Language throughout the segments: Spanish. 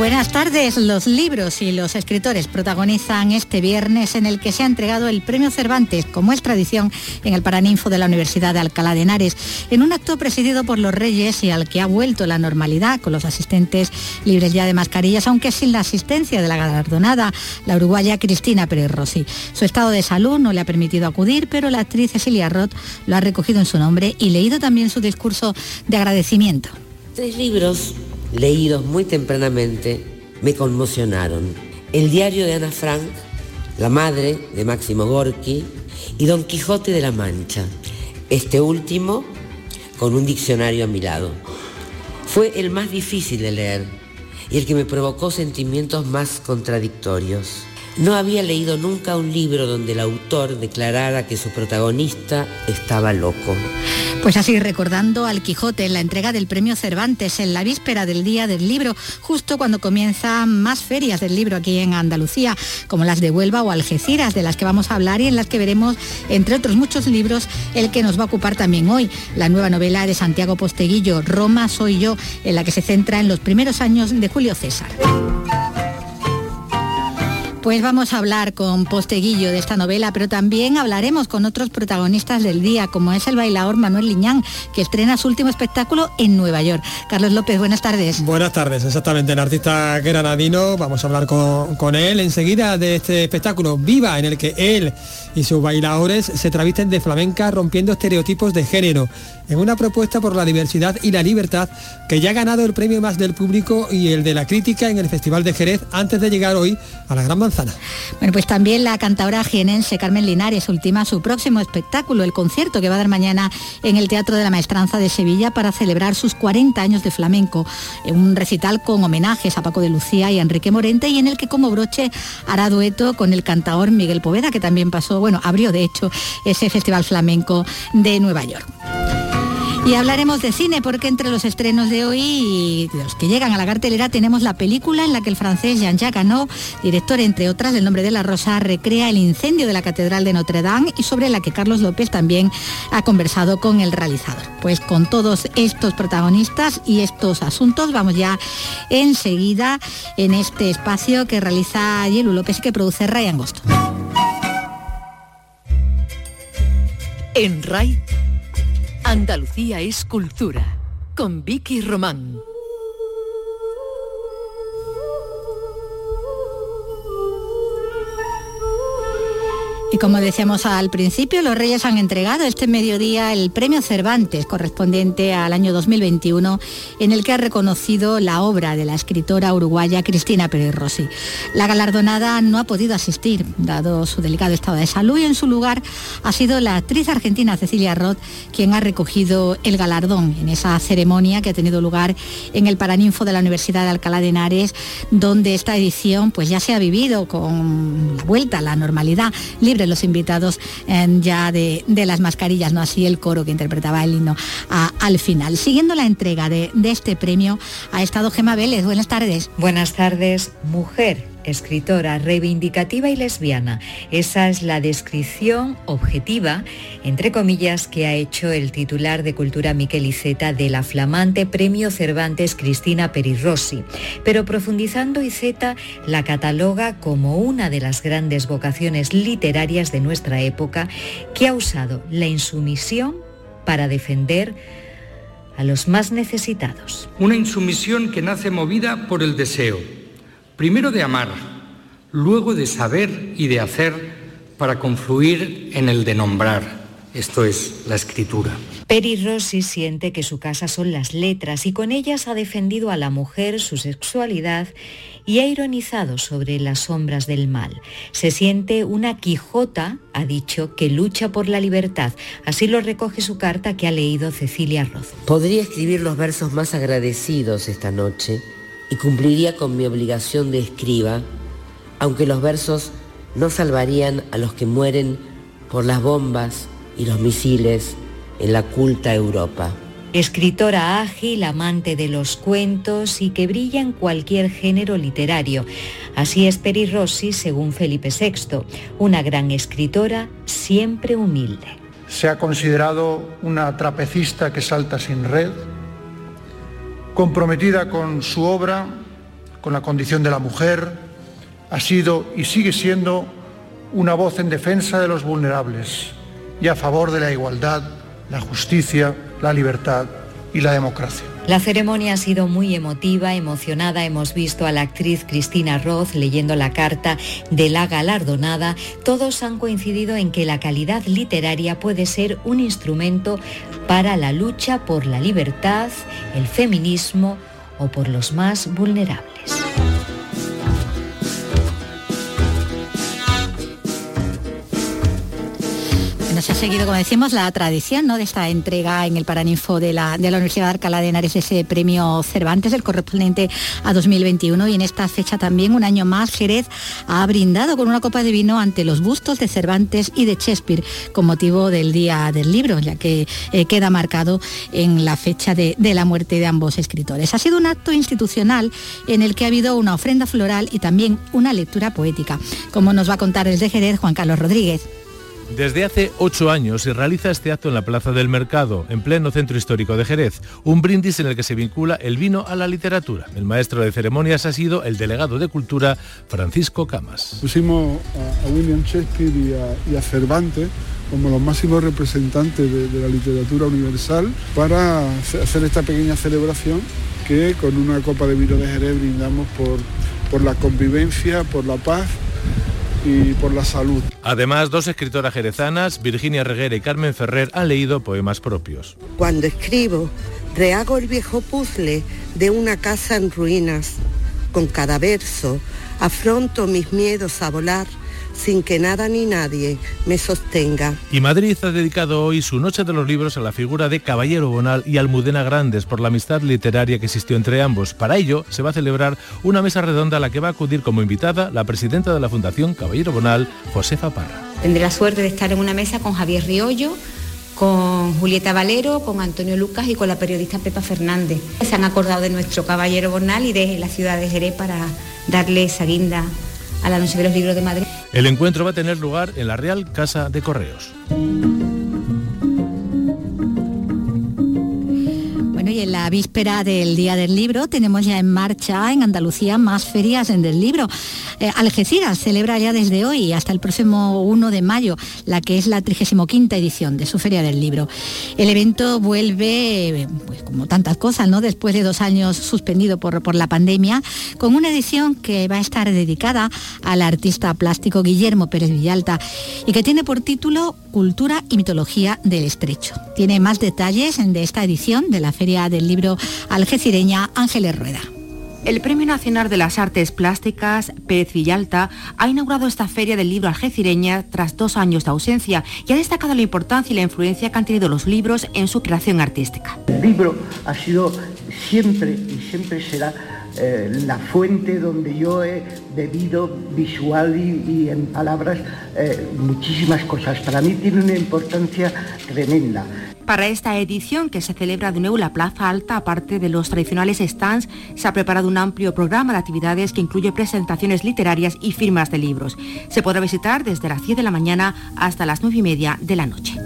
Buenas tardes. Los libros y los escritores protagonizan este viernes en el que se ha entregado el Premio Cervantes, como es tradición, en el Paraninfo de la Universidad de Alcalá de Henares, en un acto presidido por los Reyes y al que ha vuelto la normalidad, con los asistentes libres ya de mascarillas, aunque sin la asistencia de la galardonada, la uruguaya Cristina Pérez Rossi. Su estado de salud no le ha permitido acudir, pero la actriz Cecilia Roth lo ha recogido en su nombre y leído también su discurso de agradecimiento. Tres libros leídos muy tempranamente, me conmocionaron. El diario de Ana Frank, La madre de Máximo Gorki y Don Quijote de la Mancha. Este último con un diccionario a mi lado. Fue el más difícil de leer y el que me provocó sentimientos más contradictorios. No había leído nunca un libro donde el autor declarara que su protagonista estaba loco. Pues así recordando al Quijote en la entrega del premio Cervantes en la víspera del Día del Libro, justo cuando comienzan más ferias del libro aquí en Andalucía, como las de Huelva o Algeciras, de las que vamos a hablar y en las que veremos, entre otros muchos libros, el que nos va a ocupar también hoy, la nueva novela de Santiago Posteguillo, Roma soy yo, en la que se centra en los primeros años de Julio César. Pues vamos a hablar con Posteguillo de esta novela, pero también hablaremos con otros protagonistas del día, como es el bailador Manuel Liñán, que estrena su último espectáculo en Nueva York. Carlos López, buenas tardes. Buenas tardes, exactamente, el artista granadino, vamos a hablar con, con él enseguida de este espectáculo Viva, en el que él y sus bailadores se travisten de flamenca rompiendo estereotipos de género en una propuesta por la diversidad y la libertad que ya ha ganado el premio más del público y el de la crítica en el Festival de Jerez antes de llegar hoy a la Gran Bueno, pues también la cantadora jienense Carmen Linares ultima su próximo espectáculo, el concierto que va a dar mañana en el Teatro de la Maestranza de Sevilla para celebrar sus 40 años de flamenco, un recital con homenajes a Paco de Lucía y a Enrique Morente y en el que como broche hará dueto con el cantador Miguel Poveda, que también pasó, bueno, abrió de hecho ese Festival Flamenco de Nueva York. Y hablaremos de cine porque entre los estrenos de hoy y los que llegan a la cartelera tenemos la película en la que el francés Jean-Jacques Annaud, director entre otras del nombre de la Rosa, recrea el incendio de la Catedral de Notre Dame y sobre la que Carlos López también ha conversado con el realizador. Pues con todos estos protagonistas y estos asuntos vamos ya enseguida en este espacio que realiza Yelu López y que produce Ryan Angosto. En RAI Andalucía es cultura, con Vicky Román. Y como decíamos al principio, los Reyes han entregado este mediodía el premio Cervantes correspondiente al año 2021, en el que ha reconocido la obra de la escritora uruguaya Cristina Pérez Rossi. La galardonada no ha podido asistir, dado su delicado estado de salud, y en su lugar ha sido la actriz argentina Cecilia Roth quien ha recogido el galardón en esa ceremonia que ha tenido lugar en el Paraninfo de la Universidad de Alcalá de Henares, donde esta edición pues ya se ha vivido con la vuelta a la normalidad libre los invitados ya de, las mascarillas, no así el coro que interpretaba el himno al final. Siguiendo la entrega de, de este premio ha estado Gema Vélez. Buenas tardes. Buenas tardes, mujer escritora reivindicativa y lesbiana. Esa es la descripción objetiva, entre comillas, que ha hecho el titular de Cultura Miquel Iceta de la flamante Premio Cervantes Cristina Perirossi. Pero profundizando, Iceta la cataloga como una de las grandes vocaciones literarias de nuestra época que ha usado la insumisión para defender a los más necesitados. Una insumisión que nace movida por el deseo primero de amar, luego de saber y de hacer para confluir en el de nombrar, esto es la escritura. Peri Rossi siente que su casa son las letras y con ellas ha defendido a la mujer, su sexualidad y ha ironizado sobre las sombras del mal. Se siente una Quijota, ha dicho, que lucha por la libertad. Así lo recoge su carta que ha leído Cecilia Roth. Podría escribir los versos más agradecidos esta noche y cumpliría con mi obligación de escriba, aunque los versos no salvarían a los que mueren por las bombas y los misiles en la culta Europa. Escritora ágil, amante de los cuentos y que brilla en cualquier género literario. Así es Peri Rossi según Felipe VI, una gran escritora siempre humilde. se ha considerado una trapecista que salta sin red, comprometida con su obra, con la condición de la mujer, ha sido y sigue siendo una voz en defensa de los vulnerables y a favor de la igualdad, la justicia, la libertad y la democracia. La ceremonia ha sido muy emotiva, emocionada. Hemos visto a la actriz Cristina Roth leyendo la carta de la galardonada. Todos han coincidido en que la calidad literaria puede ser un instrumento para la lucha por la libertad, el feminismo o por los más vulnerables. Se ha seguido, como decimos, la tradición ¿no? de esta entrega en el Paraninfo de la, de la Universidad de Alcalá de Henares, ese premio Cervantes, el correspondiente a 2021. Y en esta fecha también, un año más, Jerez ha brindado con una copa de vino ante los bustos de Cervantes y de Shakespeare con motivo del Día del Libro, ya que eh, queda marcado en la fecha de, de la muerte de ambos escritores. Ha sido un acto institucional en el que ha habido una ofrenda floral y también una lectura poética, como nos va a contar desde Jerez Juan Carlos Rodríguez. Desde hace ocho años se realiza este acto en la Plaza del Mercado, en pleno centro histórico de Jerez, un brindis en el que se vincula el vino a la literatura. El maestro de ceremonias ha sido el delegado de Cultura, Francisco Camas. Pusimos a, William Shakespeare y a, Cervantes como los máximos representantes de, la literatura universal para hacer esta pequeña celebración que con una copa de vino de Jerez brindamos por, por la convivencia, por la paz y por la salud. Además, dos escritoras jerezanas, Virginia Reguera y Carmen Ferrer, han leído poemas propios. Cuando escribo, rehago el viejo puzzle de una casa en ruinas. Con cada verso, afronto mis miedos a volar sin que nada ni nadie me sostenga. Y Madrid ha dedicado hoy su Noche de los Libros a la figura de Caballero Bonal y Almudena Grandes por la amistad literaria que existió entre ambos. Para ello se va a celebrar una mesa redonda a la que va a acudir como invitada la presidenta de la Fundación Caballero Bonal, Josefa Parra. Tendré la suerte de estar en una mesa con Javier Riollo, con Julieta Valero, con Antonio Lucas y con la periodista Pepa Fernández. Se han acordado de nuestro caballero Bonal y de la ciudad de Jerez para darle esa guinda a la de los Libros de Madrid. El encuentro va a tener lugar en la Real Casa de Correos. En la víspera del Día del Libro tenemos ya en marcha en Andalucía más ferias en del libro. Eh, Algeciras celebra ya desde hoy hasta el próximo 1 de mayo la que es la 35 edición de su Feria del Libro. El evento vuelve, pues como tantas cosas, ¿no? después de dos años suspendido por, por la pandemia, con una edición que va a estar dedicada al artista plástico Guillermo Pérez Villalta y que tiene por título Cultura y Mitología del Estrecho. Tiene más detalles de esta edición de la Feria del Libro Algecireña Ángeles Rueda. El Premio Nacional de las Artes Plásticas Pérez Villalta ha inaugurado esta feria del libro algecireña tras dos años de ausencia y ha destacado la importancia y la influencia que han tenido los libros en su creación artística. El libro ha sido siempre y siempre será eh, la fuente donde yo he bebido visual y, en palabras eh, muchísimas cosas. Para mí tiene una importancia tremenda. Para esta edición, que se celebra de nuevo la Plaza Alta, aparte de los tradicionales stands, se ha preparado un amplio programa de actividades que incluye presentaciones literarias y firmas de libros. Se podrá visitar desde las 10 de la mañana hasta las 9 y media de la noche.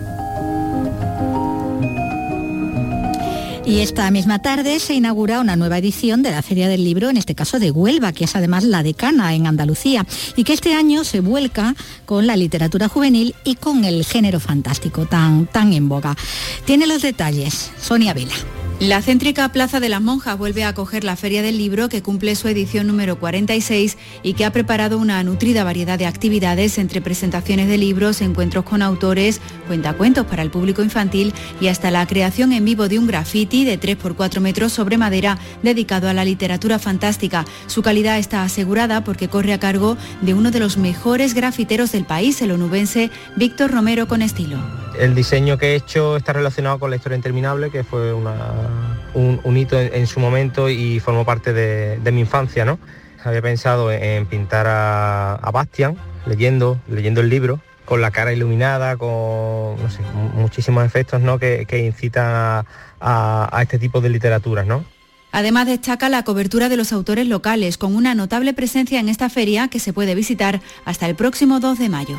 Y esta misma tarde se inaugura una nueva edición de la Feria del Libro, en este caso de Huelva, que es además la decana en Andalucía, y que este año se vuelca con la literatura juvenil y con el género fantástico tan, tan en boga. Tiene los detalles Sonia Vela. La céntrica Plaza de las Monjas vuelve a acoger la Feria del Libro que cumple su edición número 46 y que ha preparado una nutrida variedad de actividades entre presentaciones de libros, encuentros con autores, cuentacuentos para el público infantil y hasta la creación en vivo de un graffiti de 3 por 4 metros sobre madera dedicado a la literatura fantástica. Su calidad está asegurada porque corre a cargo de uno de los mejores grafiteros del país, el onubense Víctor Romero con estilo. El diseño que he hecho está relacionado con la historia interminable, que fue un, hito en, su momento y formó parte de, mi infancia. ¿no? Había pensado en pintar a, Bastian, leyendo, leyendo el libro, con la cara iluminada, con muchísimos efectos ¿no? que, incitan a, este tipo de literaturas. ¿no? Además destaca la cobertura de los autores locales, con una notable presencia en esta feria que se puede visitar hasta el próximo 2 de mayo.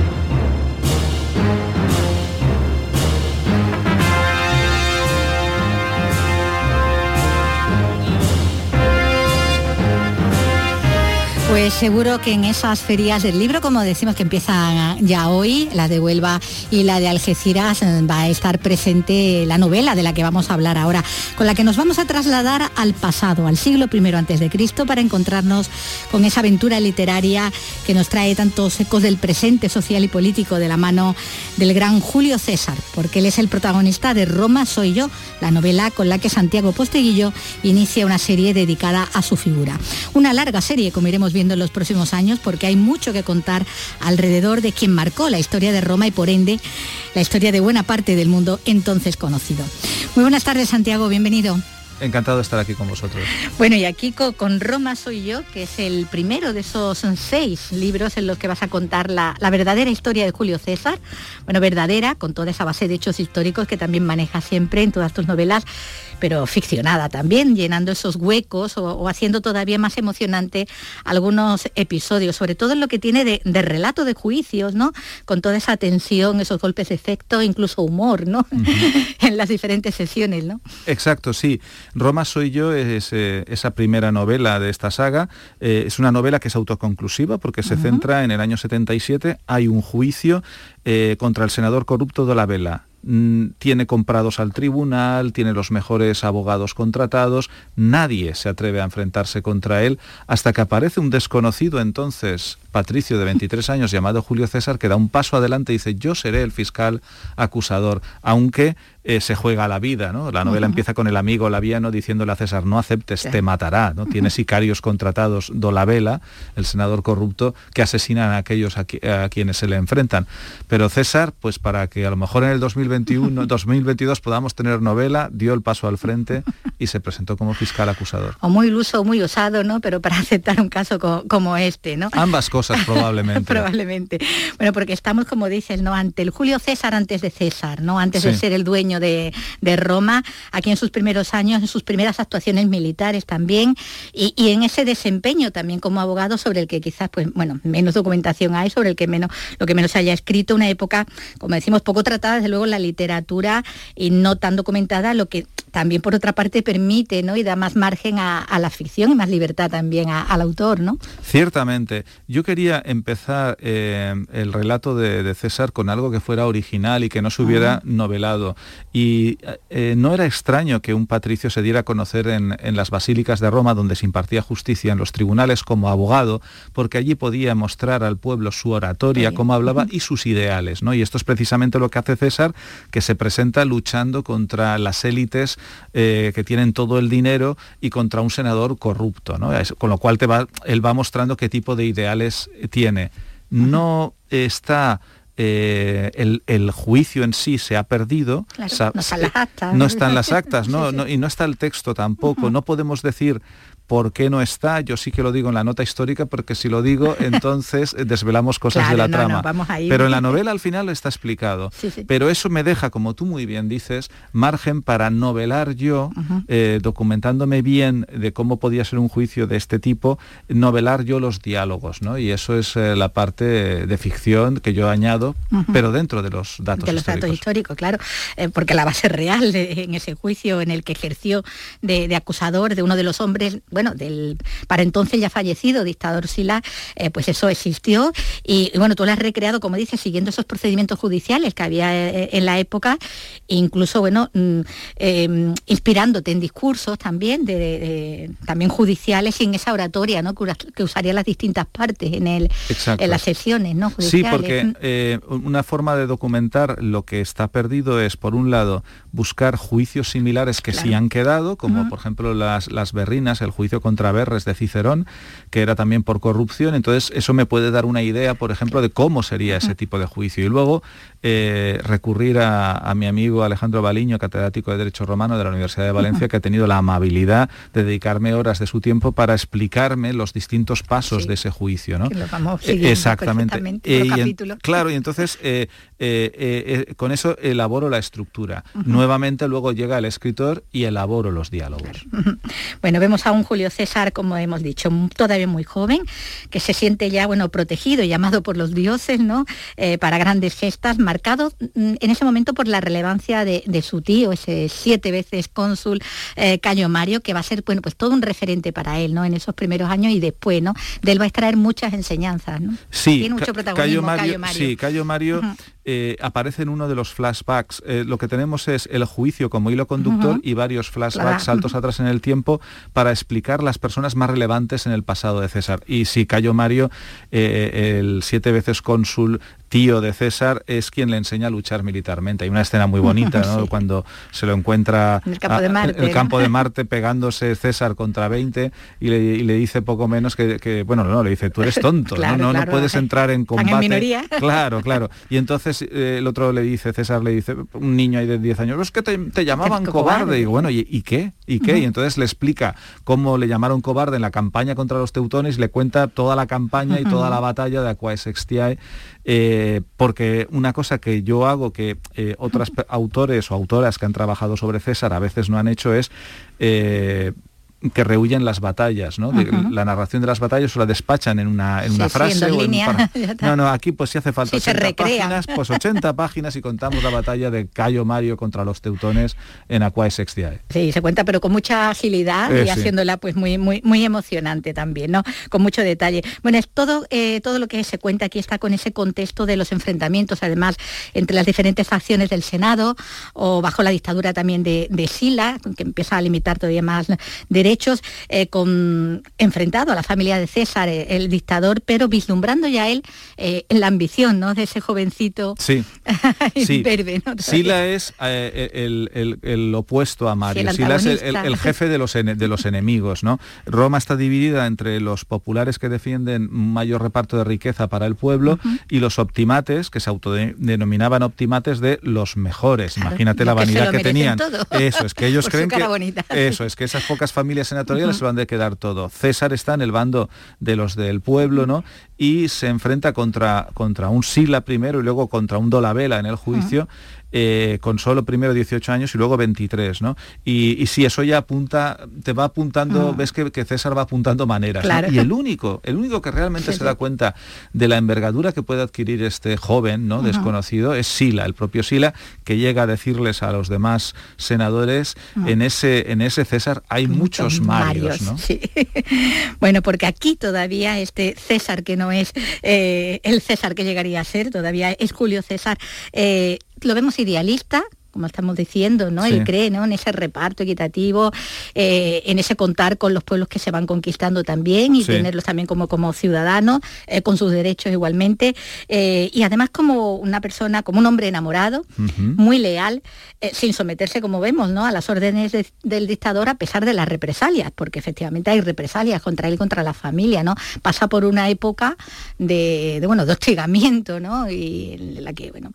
Pues seguro que en esas ferias del libro, como decimos que empiezan ya hoy, la de Huelva y la de Algeciras, eh, va a estar presente la novela de la que vamos a hablar ahora, con la que nos vamos a trasladar al pasado, al siglo I antes de Cristo, para encontrarnos con esa aventura literaria que nos trae tantos ecos del presente social y político de la mano del gran Julio César, porque él es el protagonista de Roma soy yo, la novela con la que Santiago Posteguillo inicia una serie dedicada a su figura. Una larga serie, como iremos viendo en los próximos años porque hay mucho que contar alrededor de quien marcó la historia de Roma y por ende la historia de buena parte del mundo entonces conocido. Muy buenas tardes Santiago, bienvenido. Encantado de estar aquí con vosotros. Bueno, y aquí con, Roma soy yo, que es el primero de esos seis libros en los que vas a contar la, la, verdadera historia de Julio César. Bueno, verdadera, con toda esa base de hechos históricos que también maneja siempre en todas tus novelas, pero ficcionada también, llenando esos huecos o, haciendo todavía más emocionante algunos episodios, sobre todo en lo que tiene de, relato de juicios, ¿no? Con toda esa tensión, esos golpes de efecto, incluso humor, ¿no? en las diferentes sesiones, ¿no? Exacto, sí. Roma soy yo es eh, esa primera novela de esta saga. Eh, es una novela que es autoconclusiva porque se centra en el año 77. Hay un juicio eh, contra el senador corrupto de la Vela Mm, tiene comprados al tribunal, tiene los mejores abogados contratados, nadie se atreve a enfrentarse contra él hasta que aparece un desconocido entonces, Patricio de 23 años llamado Julio César, que da un paso adelante y dice yo seré el fiscal acusador, aunque eh, se juega la vida. ¿no? La novela empieza con el amigo Laviano diciéndole a César, no aceptes, te matará. ¿no? Tiene sicarios contratados Dolabella, el senador corrupto, que asesinan a aquellos a, quienes se le enfrentan. Pero César, pues para que a lo mejor en el 2021, 2022 podamos tener novela, dio el paso al frente y se presentó como fiscal acusador. O muy iluso o muy osado, ¿no? Pero para aceptar un caso como este, ¿no? Ambas cosas probablemente. probablemente. Bueno, porque estamos, como dices, ¿no? Ante el Julio César antes de César, ¿no? Antes de ser el dueño de, Roma, aquí en sus primeros años, en sus primeras actuaciones militares también, y, en ese desempeño también como abogado sobre el que quizás, pues, bueno, menos documentación hay, sobre el que menos, lo que menos se haya escrito, una época, como decimos, poco tratada, desde luego, en la literatura y no tan documentada, lo que también por otra parte permite ¿no? y da más margen a, la ficción y más libertad también al autor. ¿no? Ciertamente. Yo quería empezar eh, el relato de, César con algo que fuera original y que no se hubiera novelado. Y eh, no era extraño que un patricio se diera a conocer en, las basílicas de Roma, donde se impartía justicia, en los tribunales como abogado, porque allí podía mostrar al pueblo su oratoria, cómo hablaba y sus ideales. ¿no? Y esto es precisamente lo que hace César, que se presenta luchando contra las élites eh, que tienen todo el dinero y contra un senador corrupto, con lo cual te va, él va mostrando qué tipo de ideales tiene. No está eh, el, juicio en sí se ha perdido. no, están las actas. no están las actas, y no está el texto tampoco. No podemos decir ¿Por qué no está? Yo sí que lo digo en la nota histórica porque si lo digo entonces eh, desvelamos cosas de la trama. Pero en la novela al final está explicado. Pero eso me deja, como tú muy bien dices, margen para novelar yo, eh, documentándome bien de cómo podía ser un juicio de este tipo, novelar yo los diálogos, ¿no? Y eso es eh, la parte de ficción que yo añado, pero dentro de los datos de los históricos. datos históricos, claro, porque la base real en ese juicio en el que ejerció de, acusador de uno de los hombres, bueno, del para entonces ya fallecido dictador Sila, eh, pues eso existió y, bueno, tú lo has recreado, como dices, siguiendo esos procedimientos judiciales que había eh, en la época, incluso, bueno, mm, em, inspirándote en discursos también, de, también judiciales y en esa oratoria, ¿no? Que, usaría las distintas partes en, el, en las sesiones, ¿no? Sí, porque eh, una forma de documentar lo que está perdido es, por un lado, buscar juicios similares que sí han quedado, como por ejemplo las, las berrinas, el juicio contra Berres de Cicerón, que era también por corrupción. Entonces, eso me puede dar una idea, por ejemplo, de cómo sería ese tipo de juicio. Y luego eh, recurrir a, mi amigo Alejandro Baliño, catedrático de Derecho Romano de la Universidad de Valencia, que ha tenido la amabilidad de dedicarme horas de su tiempo para explicarme los distintos pasos de ese juicio. ¿no? Exactamente. claro, y entonces eh, eh, con eso elaboro la estructura. Nuevamente luego llega el escritor y elaboro los diálogos. Bueno, vemos a un Julio César, como hemos dicho, todavía muy joven, que se siente ya, bueno, protegido y llamado por los dioses, ¿no? Para grandes gestas, marcado mm, en ese momento por la relevancia de, su tío, ese siete veces cónsul eh, Cayo Mario, que va a ser, bueno, pues todo un referente para él, ¿no? En esos primeros años y después, ¿no? De él va a extraer muchas enseñanzas, ¿no? Sí, Tiene mucho protagonismo Cayo Mario. Sí, Cayo Mario eh, aparece en uno de los flashbacks. Eh, lo que tenemos es el juicio como hilo conductor y varios flashbacks, saltos atrás en el tiempo, para explicar las personas más relevantes en el pasado de César. Y si Cayo Mario, eh, el siete veces cónsul tío de César es quien le enseña a luchar militarmente. Hay una escena muy bonita, cuando se lo encuentra en el campo de Marte, el campo de Marte pegándose César contra 20 y le, dice poco menos que, bueno, no, le dice, tú eres tonto, ¿no? no, puedes entrar en combate. Claro, claro. Y entonces eh, el otro le dice, César le dice, un niño ahí de 10 años, es que te, llamaban cobarde. Y bueno, ¿y, qué? ¿Y qué? Y entonces le explica cómo le llamaron cobarde en la campaña contra los teutones, le cuenta toda la campaña y toda la batalla de Aquae Sextiae eh, porque una cosa que yo hago que eh, otros autores o autoras que han trabajado sobre César a veces no han hecho es eh, que rehuyen las batallas, ¿no? la narración de las batallas o la despachan en una, en una frase. no, no, aquí pues si hace falta 80 páginas, pues 80 páginas y contamos la batalla de Cayo Mario contra los teutones en Aquae Sextiae. Sí, se cuenta, pero con mucha agilidad y haciéndola pues muy, muy, muy emocionante también, ¿no? Con mucho detalle. Bueno, es todo, eh, todo lo que se cuenta aquí está con ese contexto de los enfrentamientos, además, entre las diferentes facciones del Senado o bajo la dictadura también de, de Sila, que empieza a limitar todavía más derechos hechos eh, con, enfrentado a la familia de César, eh, el dictador, pero vislumbrando ya él eh, la ambición ¿no? de ese jovencito sí. verde. Sila es el, opuesto a Mario. Sila es el, jefe de los, de los enemigos. ¿no? Roma está dividida entre los populares que defienden mayor reparto de riqueza para el pueblo y los optimates, que se autodenominaban optimates de los mejores. Imagínate la vanidad que, tenían. Eso es que ellos creen que eso es que esas pocas familias senatoriales se van a quedar todo. César está en el bando de los del pueblo, ¿no? Y se enfrenta contra, contra un Sila primero y luego contra un Dolabella en el juicio. Eh, con solo primero 18 años y luego 23, ¿no? Y, si eso ya apunta, te va apuntando, ves que, César va apuntando maneras. Y el único, el único que realmente se da cuenta de la envergadura que puede adquirir este joven, ¿no? Desconocido, es Sila, el propio Sila, que llega a decirles a los demás senadores, en, ese, en ese César hay muchos Marios, bueno, porque aquí todavía este César, que no es eh, el César que llegaría a ser, todavía es Julio César, eh, lo vemos idealista, como estamos diciendo, ¿no? Él cree ¿no? en ese reparto equitativo, eh, en ese contar con los pueblos que se van conquistando también y tenerlos también como, como ciudadanos, eh, con sus derechos igualmente. Eh, y además como una persona, como un hombre enamorado, muy leal, sin someterse, como vemos, ¿no? a las órdenes del dictador a pesar de las represalias, porque efectivamente hay represalias contra él, contra la familia, ¿no? Pasa por una época de, bueno, de hostigamiento, ¿no? Y en la que, bueno,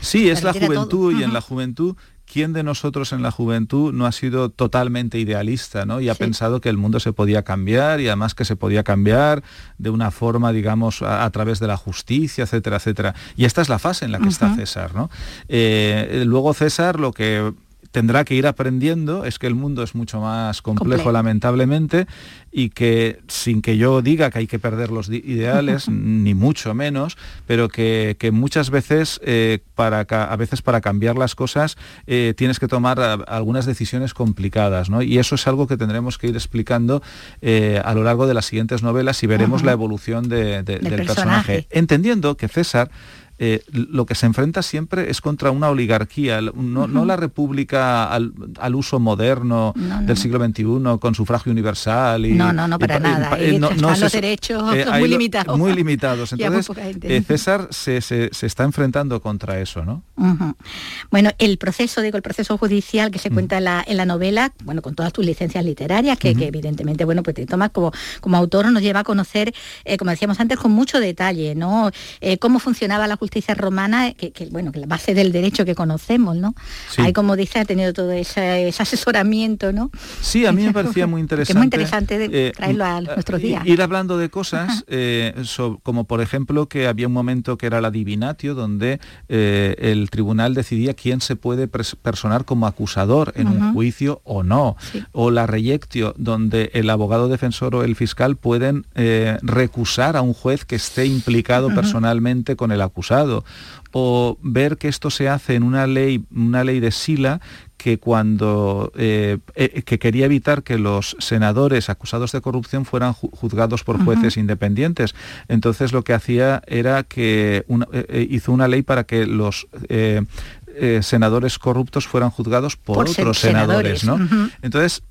Sí, es la juventud y en la juventud ¿quién de nosotros en la juventud no ha sido totalmente idealista ¿no? y ha pensado que el mundo se podía cambiar y además que se podía cambiar de una forma, digamos, a, través de la justicia, etcétera, etcétera? Y esta es la fase en la que está César. ¿no? Eh, luego César lo que tendrá que ir aprendiendo es que el mundo es mucho más complejo, lamentablemente y que sin que yo diga que hay que perder los ideales ni mucho menos pero que, muchas veces eh, para a veces para cambiar las cosas eh, tienes que tomar algunas decisiones complicadas ¿no? y eso es algo que tendremos que ir explicando eh, a lo largo de las siguientes novelas y veremos la evolución del, personaje. Entendiendo que César eh, lo que se enfrenta siempre es contra una oligarquía, no, la república al, uso moderno del siglo XXI con sufragio universal. Y, no, no, no, para nada. Eh, los derechos eh, muy limitados. Muy limitados. Entonces, César se, está enfrentando contra eso, ¿no? Bueno, el proceso, digo, el proceso judicial que se cuenta en, la, novela, bueno, con todas tus licencias literarias, que, evidentemente, bueno, pues te tomas como, como autor, nos lleva a conocer, como decíamos antes, con mucho detalle, ¿no? cómo funcionaba la justicia romana, que, bueno, que la base del derecho que conocemos, ¿no? Ahí, como dice, ha tenido todo ese, asesoramiento, ¿no? Sí, a mí me parecía muy interesante. es muy interesante eh, traerlo a nuestros días. Ir hablando de cosas, eh, como por ejemplo que había un momento que era la divinatio, donde el tribunal decidía quién se puede personar como acusador en un juicio o no, o la reyectio, donde el abogado defensor o el fiscal pueden recusar a un juez que esté implicado personalmente con el acusado o ver que esto se hace en una ley, una ley de Sila que cuando eh, eh, que quería evitar que los senadores acusados de corrupción fueran juzgados por jueces independientes. Entonces lo que hacía era que eh, hizo una ley para que los senadores corruptos fueran juzgados por, otros senadores, ¿no? Entonces,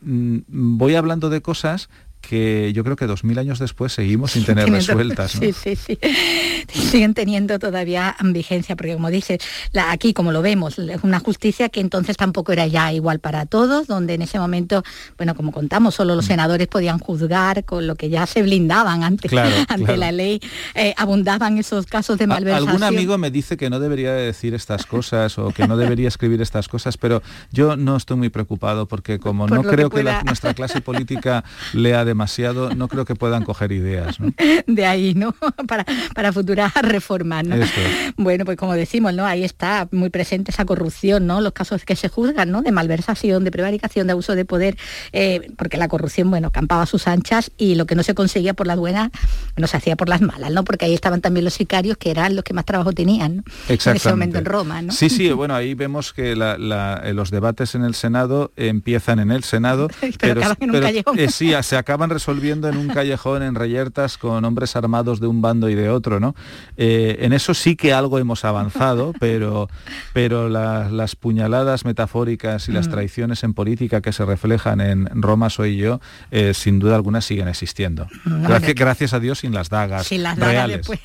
mm, voy hablando de cosas que yo creo que dos mil años después seguimos sin tener resueltas. Sí, sí, sí. Siguen teniendo todavía vigencia, porque como dices, la, aquí como lo vemos, es una justicia que entonces tampoco era ya igual para todos, donde en ese momento, bueno, como contamos, solo los mm. senadores podían juzgar con lo que ya se blindaban ante, ante la ley, eh, abundaban esos casos de malversación. Algún amigo me dice que no debería decir estas cosas o que no debería escribir estas cosas, pero yo no estoy muy preocupado porque como no creo que, nuestra clase política lea de demasiado, no creo que puedan coger ideas. De ahí, ¿no? Para, para futuras reformas, ¿no? Bueno, pues como decimos, ¿no? Ahí está muy presente esa corrupción, ¿no? Los casos que se juzgan, ¿no? De malversación, de prevaricación, de abuso de poder, eh, porque la corrupción, bueno, campaba sus anchas y lo que no se conseguía por las buenas, no se hacía por las malas, ¿no? Porque ahí estaban también los sicarios, que eran los que más trabajo tenían, ¿no? En ese momento en Roma, ¿no? Sí, sí, bueno, ahí vemos que eh, los debates en el Senado empiezan en el Senado, pero, acaban en un callejón. Eh, sí, se acaban resolviendo en un callejón en Reyertas con hombres armados de un bando y de otro, ¿no? Eh, en eso sí que algo hemos avanzado, pero, pero las puñaladas metafóricas y las mm. traiciones en política que se reflejan en Roma soy yo, eh, sin duda alguna siguen existiendo. Gracias, gracias a Dios sin las dagas. Sin las dagas después.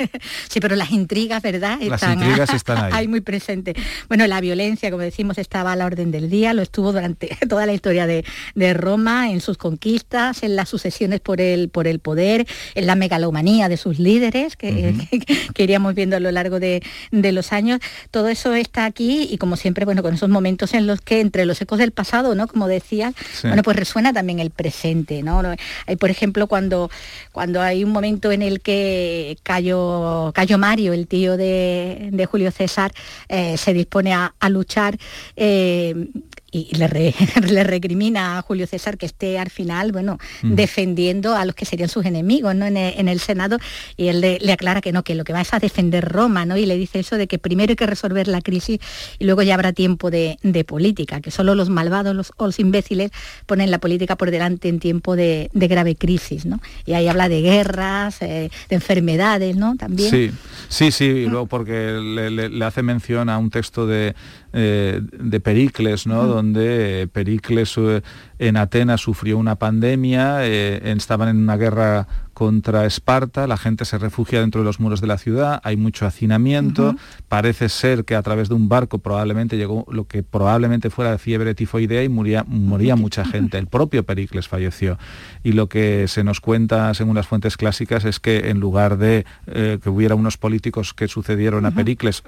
Sí, pero las intrigas, ¿verdad? las intrigas están ahí. muy presente. Bueno, la violencia, como decimos, estaba a la orden del día, lo estuvo durante toda la historia de, de Roma, en sus conquistas, en la sucesión por el, por el poder, en la megalomanía de sus líderes, que, iríamos viendo a lo largo de, los años. Todo eso está aquí y como siempre, bueno, con esos momentos en los que entre los ecos del pasado, ¿no? Como decía, bueno, pues resuena también el presente, ¿no? Hay, por ejemplo, cuando, cuando hay un momento en el que Cayo, Cayo Mario, el tío de, Julio César, eh, se dispone a, luchar, eh, y le, le, recrimina a Julio César que esté al final, bueno, defendiendo a los que serían sus enemigos, ¿no? En el, Senado, y él le, aclara que no, que lo que va es a defender Roma, ¿no? Y le dice eso de que primero hay que resolver la crisis y luego ya habrá tiempo de, política, que solo los malvados los, o los imbéciles ponen la política por delante en tiempo de, grave crisis, ¿no? Y ahí habla de guerras, eh, de enfermedades, ¿no? También. Sí, sí, sí, porque le hace mención a un texto de eh, de Pericles, ¿no? Donde Pericles eh, en Atenas sufrió una pandemia, eh, estaban en una guerra contra Esparta, la gente se refugia dentro de los muros de la ciudad, hay mucho hacinamiento, parece ser que a través de un barco probablemente llegó lo que probablemente fuera de fiebre tifoidea y moría, moría mucha gente, el propio Pericles falleció. Y lo que se nos cuenta, según las fuentes clásicas, es que en lugar de que hubiera unos políticos que sucedieron a Pericles,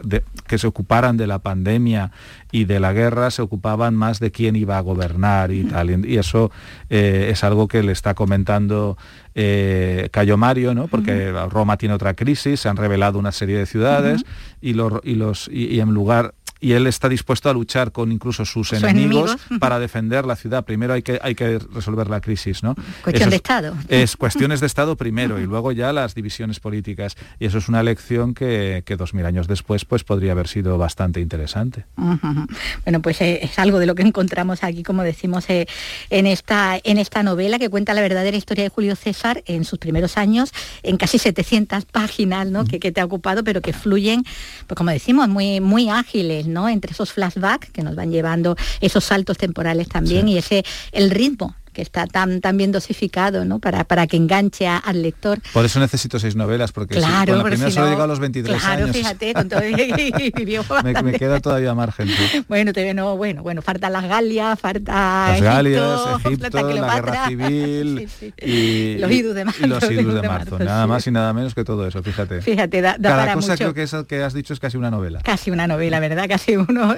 que se ocuparan de la pandemia y de la guerra se ocupaban más de quién iba a gobernar y tal. Y eso eh, es algo que le está comentando eh, Cayo Mario, ¿no? porque Roma tiene otra crisis, se han revelado una serie de ciudades y, los, y, los, y en lugar y él está dispuesto a luchar con incluso sus, enemigos, para defender la ciudad. Primero hay que, hay que resolver la crisis, ¿no? Cuestión de Estado. Es cuestiones de Estado primero y luego ya las divisiones políticas. Y eso es una lección que, dos mil años después pues podría haber sido bastante interesante. Bueno, pues eh, es algo de lo que encontramos aquí, como decimos, eh, en, esta, en esta novela que cuenta la verdadera historia de Julio César en sus primeros años, en casi 700 páginas ¿no? que, te ha ocupado, pero que fluyen, pues como decimos, muy, muy ágiles. Entre esos flashbacks que nos van llevando esos saltos temporales también y ese el ritmo que está tan, tan bien dosificado, ¿no? Para, para que enganche al lector. Por eso necesito seis novelas, porque claro, con la primera solo he llegado a los 23 claro, años. fíjate, con todo me, me, queda todavía margen. ¿sí? Bueno, te, no, bueno, bueno, faltan las Galias, falta las Egipto, Galias, Egipto, la guerra civil sí, sí. Y, los idus de marzo. Y los idus de marzo, nada más y nada menos que todo eso, fíjate. Fíjate, da, da Cada para cosa mucho. creo que eso que has dicho es casi una novela. Casi una novela, ¿verdad? Casi uno,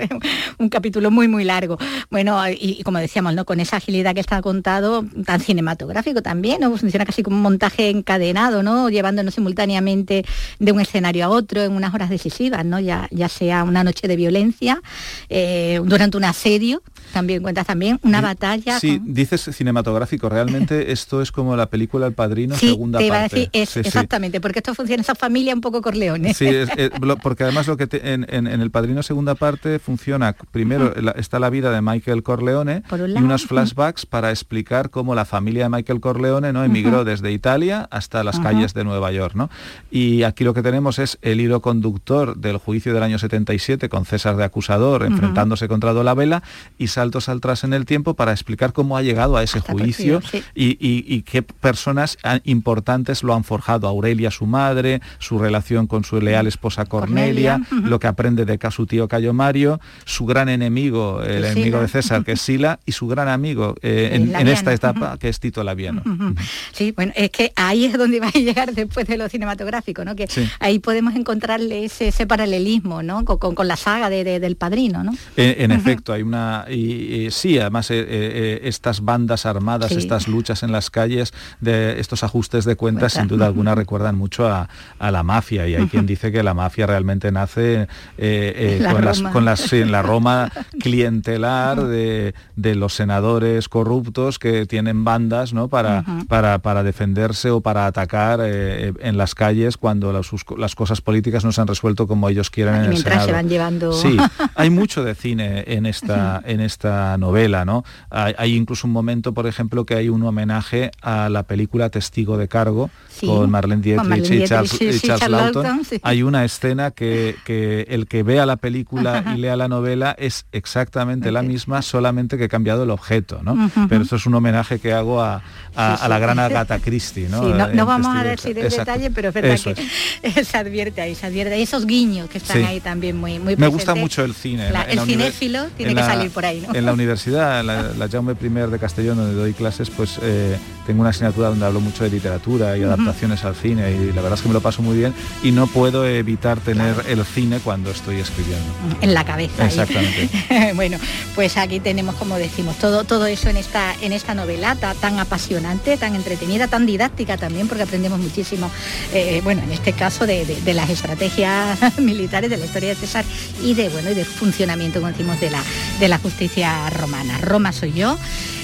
un capítulo muy, muy largo. Bueno, y, y como decíamos, ¿no? Con esa agilidad que está tan cinematográfico también, ¿no? Funciona casi como un montaje encadenado, ¿no? Llevándonos simultáneamente de un escenario a otro en unas horas decisivas, ¿no? Ya, ya sea una noche de violencia, eh, durante un asedio, también cuentas también una batalla. Sí, con... dices cinematográfico, realmente esto es como la película El Padrino, sí, segunda te iba parte. A decir, es, sí, exactamente, sí. porque esto funciona esa familia un poco Corleone. Sí, es, es, lo, porque además lo que te, en, en, en, El Padrino segunda parte funciona, primero uh -huh. la, está la vida de Michael Corleone un y unos flashbacks uh -huh. para explicar cómo la familia de Michael Corleone no emigró uh -huh. desde Italia hasta las calles de Nueva York, ¿no? Y aquí lo que tenemos es el hilo conductor del juicio del año 77 con César de acusador enfrentándose contra Dolabella y saltos atrás en el tiempo para explicar cómo ha llegado a ese Hasta juicio sí. y, y, y, qué personas importantes lo han forjado. Aurelia, su madre, su relación con su leal esposa Cornelia, Cornelia. Uh -huh. lo que aprende de su tío Cayo Mario, su gran enemigo, el Sila. enemigo de César, que es Sila, y su gran amigo eh, en, en, esta etapa, uh -huh. que es Tito Laviano. Uh -huh. Sí, bueno, es que ahí es donde va a llegar después de lo cinematográfico, ¿no? Que sí. ahí podemos encontrarle ese, ese paralelismo, ¿no? Con, con, con la saga de, de, del padrino, ¿no? En, en efecto, hay una. Y, y sí, además, eh, eh, estas bandas armadas, sí. estas luchas en las calles, de estos ajustes de cuentas, sin duda alguna recuerdan mucho a, a, la mafia. Y hay quien dice que la mafia realmente nace eh, la con, las, con, las, en la Roma clientelar de, de, los senadores corruptos que tienen bandas ¿no? para, para, para, defenderse o para atacar eh, en las calles cuando las, las, cosas políticas no se han resuelto como ellos quieren. Y en mientras el Senado. se van llevando. Sí, hay mucho de cine en esta, en esta novela, ¿no? Hay, hay, incluso un momento, por ejemplo, que hay un homenaje a la película Testigo de Cargo sí, con Marlene Dietrich, y Charles, Dietrich, y Charles sí, Lawton. Hay una escena que, que, el que vea la película y lea la novela es exactamente la misma, solamente que he cambiado el objeto, ¿no? Uh -huh. Pero esto es un homenaje que hago a, a, a la gran Agatha Christie, ¿no? no, no vamos a decir el detalle, pero es verdad Eso que es. se advierte ahí, se advierte. Esos guiños que están ahí también muy, muy Me gusta mucho el cine. La, el cinéfilo tiene que la, salir por ahí, ¿no? En la universidad, la, la Jaume I de Castellón, donde doy clases, pues eh, tengo una asignatura donde hablo mucho de literatura y uh -huh. adaptaciones al cine y la verdad es que me lo paso muy bien y no puedo evitar tener claro. el cine cuando estoy escribiendo. En la cabeza. Exactamente. bueno, pues aquí tenemos, como decimos, todo, todo eso en esta, en esta novela tan apasionante, tan entretenida, tan didáctica también, porque aprendemos muchísimo, eh, bueno, en este caso de, de, de, las estrategias militares, de la historia de César y de, bueno, y del funcionamiento, como decimos, de la, de la justicia romana. Roma soy yo,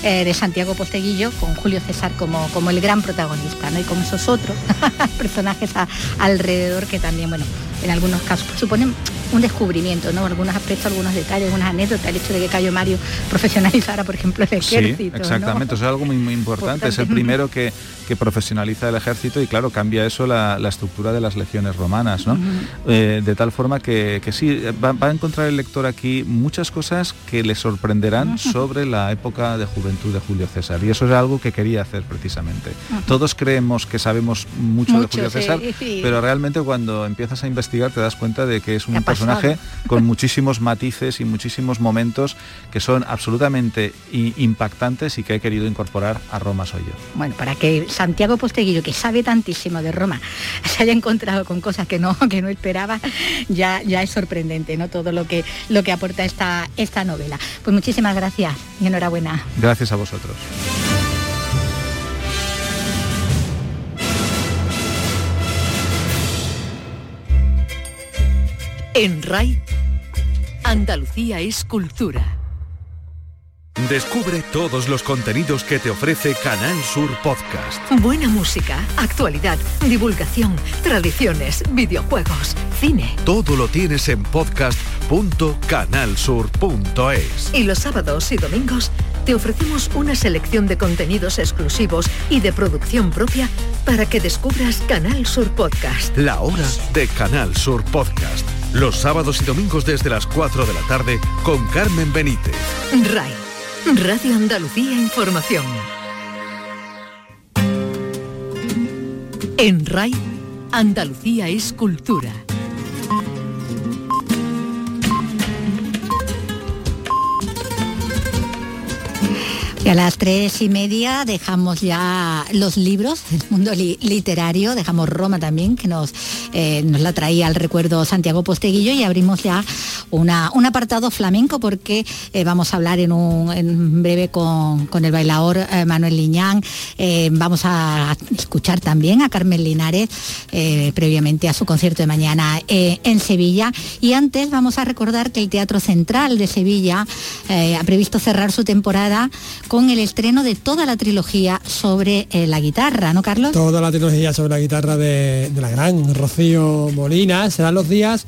eh, de Santiago Posteguillo, con Julio César como, como el gran protagonista, ¿no? Y con esos otros personajes alrededor que también, bueno, en algunos casos suponen un descubrimiento, ¿no? Algunos aspectos, algunos detalles, algunas anécdotas, el hecho de que Cayo Mario profesionalizara, por ejemplo, el ejército. Sí, exactamente, ¿no? eso es algo muy, muy importante. Es el primero que, que, profesionaliza el ejército y claro, cambia eso la, la estructura de las legiones romanas, ¿no? Uh -huh. eh, de tal forma que, que sí, va, va, a encontrar el lector aquí muchas cosas que le sorprenderán uh -huh. sobre la época de juventud de Julio César. Y eso es algo que quería hacer precisamente. Uh -huh. Todos creemos que sabemos mucho, mucho de Julio César, sí, sí. pero realmente cuando empiezas a investigar te das cuenta de que es un personaje con muchísimos matices y muchísimos momentos que son absolutamente impactantes y que he querido incorporar a Roma soy yo. Bueno, para que Santiago Posteguillo, que sabe tantísimo de Roma, se haya encontrado con cosas que no, que no esperaba, ya, ya es sorprendente, ¿no? Todo lo que, lo que aporta esta, esta novela. Pues muchísimas gracias y enhorabuena. Gracias a vosotros. En RAI, Andalucía es cultura. Descubre todos los contenidos que te ofrece Canal Sur Podcast. Buena música, actualidad, divulgación, tradiciones, videojuegos, cine. Todo lo tienes en podcast.canalsur.es. Y los sábados y domingos te ofrecemos una selección de contenidos exclusivos y de producción propia para que descubras Canal Sur Podcast. La hora de Canal Sur Podcast. Los sábados y domingos desde las 4 de la tarde con Carmen Benítez. RAI, Radio Andalucía Información. En RAI, Andalucía es cultura. Y a las tres y media dejamos ya los libros del mundo literario, dejamos Roma también, que nos, eh, nos la traía al recuerdo Santiago Posteguillo, y abrimos ya una, un apartado flamenco porque eh, vamos a hablar en, un, breve con, el bailador eh, Manuel Liñán. vamos a escuchar también a Carmen Linares previamente a su concierto de mañana en Sevilla. Y antes vamos a recordar que el Teatro Central de Sevilla ha previsto cerrar su temporada con el estreno de toda la trilogía sobre eh, la guitarra, ¿no, Carlos? Toda la trilogía sobre la guitarra de, de la gran Rocío Molina. Serán los días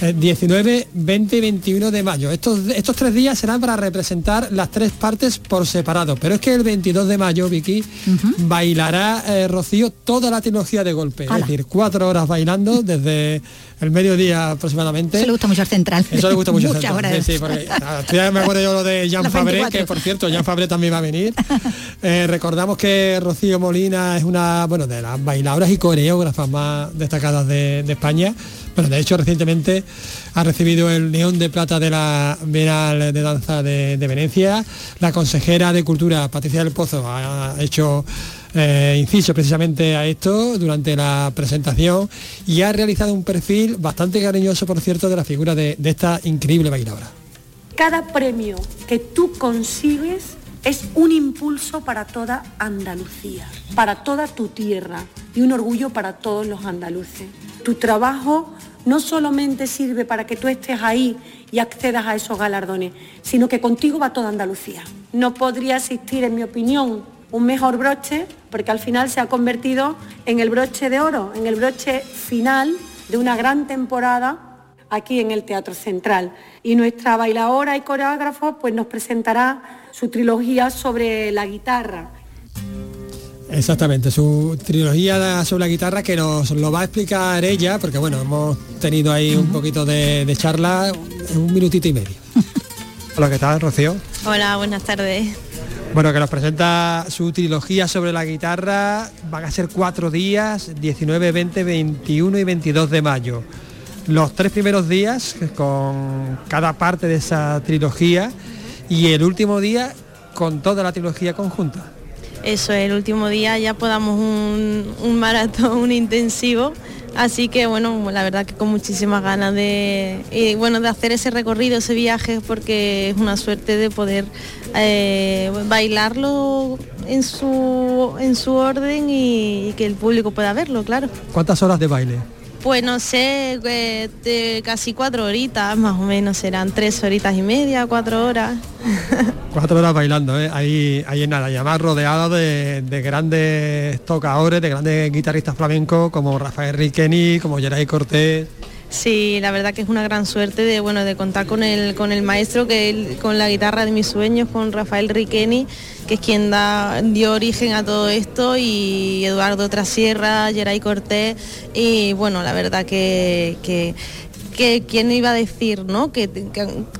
19, 20 y 21 de mayo. Estos, estos tres días serán para representar las tres partes por separado. Pero es que el 22 de mayo, Vicky, bailará eh, Rocío toda la trilogía de golpe. Es decir, cuatro horas bailando desde el mediodía aproximadamente. Eso le gusta mucho al central. Eso le gusta mucho al central. Sí, porque, ya me acuerdo yo lo de Jean Fabré, que por cierto, Jean Fabré también va a venir. Eh, recordamos que Rocío Molina es una bueno, de las bailadoras y coreógrafas más destacadas de, de España bueno, de hecho, recientemente ha recibido el León de Plata de la Bienal de Danza de, Venecia. La consejera de Cultura, Patricia del Pozo, ha hecho eh, inciso precisamente a esto durante la presentación y ha realizado un perfil bastante cariñoso, por cierto, de la figura de, de esta increíble bailadora. Cada premio que tú consigues es un impulso para toda Andalucía, para toda tu tierra y un orgullo para todos los andaluces. Tu trabajo no solamente sirve para que tú estés ahí y accedas a esos galardones, sino que contigo va toda Andalucía. No podría existir, en mi opinión, un mejor broche, porque al final se ha convertido en el broche de oro, en el broche final de una gran temporada aquí en el Teatro Central. Y nuestra bailadora y coreógrafo pues nos presentará su trilogía sobre la guitarra Exactamente, su trilogía sobre la guitarra que nos lo va a explicar ella, porque bueno, hemos tenido ahí un poquito de, charla, un minutito y medio. Hola, ¿qué tal, Rocío? Hola, buenas tardes. Bueno, que nos presenta su trilogía sobre la guitarra, van a ser cuatro días, 19, 20, 21 y 22 de mayo. Los tres primeros días con cada parte de esa trilogía y el último día con toda la trilogía conjunta eso, el último día ya podamos un, maratón, un intensivo. Así que bueno, la verdad que con muchísimas ganas de, bueno, de hacer ese recorrido, ese viaje, porque es una suerte de poder eh, bailarlo en su, en su orden y, y que el público pueda verlo, claro. ¿Cuántas horas de baile? Pues no sé, eh, de casi cuatro horitas, más o menos, serán tres horitas y media, cuatro horas. cuatro horas bailando, ¿eh? ahí, ahí en nada, y además rodeado de, grandes tocadores, de grandes guitarristas flamencos como Rafael Riqueni, como Geray Cortés. Sí, la verdad que es una gran suerte de bueno de contar con el con el maestro que con la guitarra de mis sueños, con Rafael Riqueni, que es quien da, dio origen a todo esto, y Eduardo Trasierra, Geray Cortés, y bueno, la verdad que, que que quién iba a decir, ¿no? Que,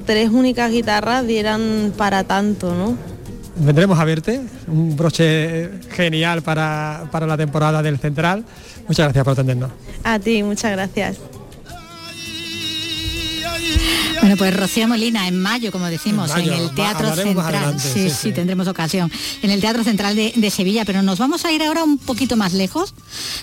tres únicas guitarras dieran para tanto, ¿no? Vendremos a verte, un broche genial para, para la temporada del Central. Muchas gracias por atendernos. A ti, muchas gracias. Bueno, pues Rocío Molina en mayo, como decimos, en, el Teatro Central. sí, sí, tendremos ocasión. En el Teatro Central de, Sevilla, pero nos vamos a ir ahora un poquito más lejos.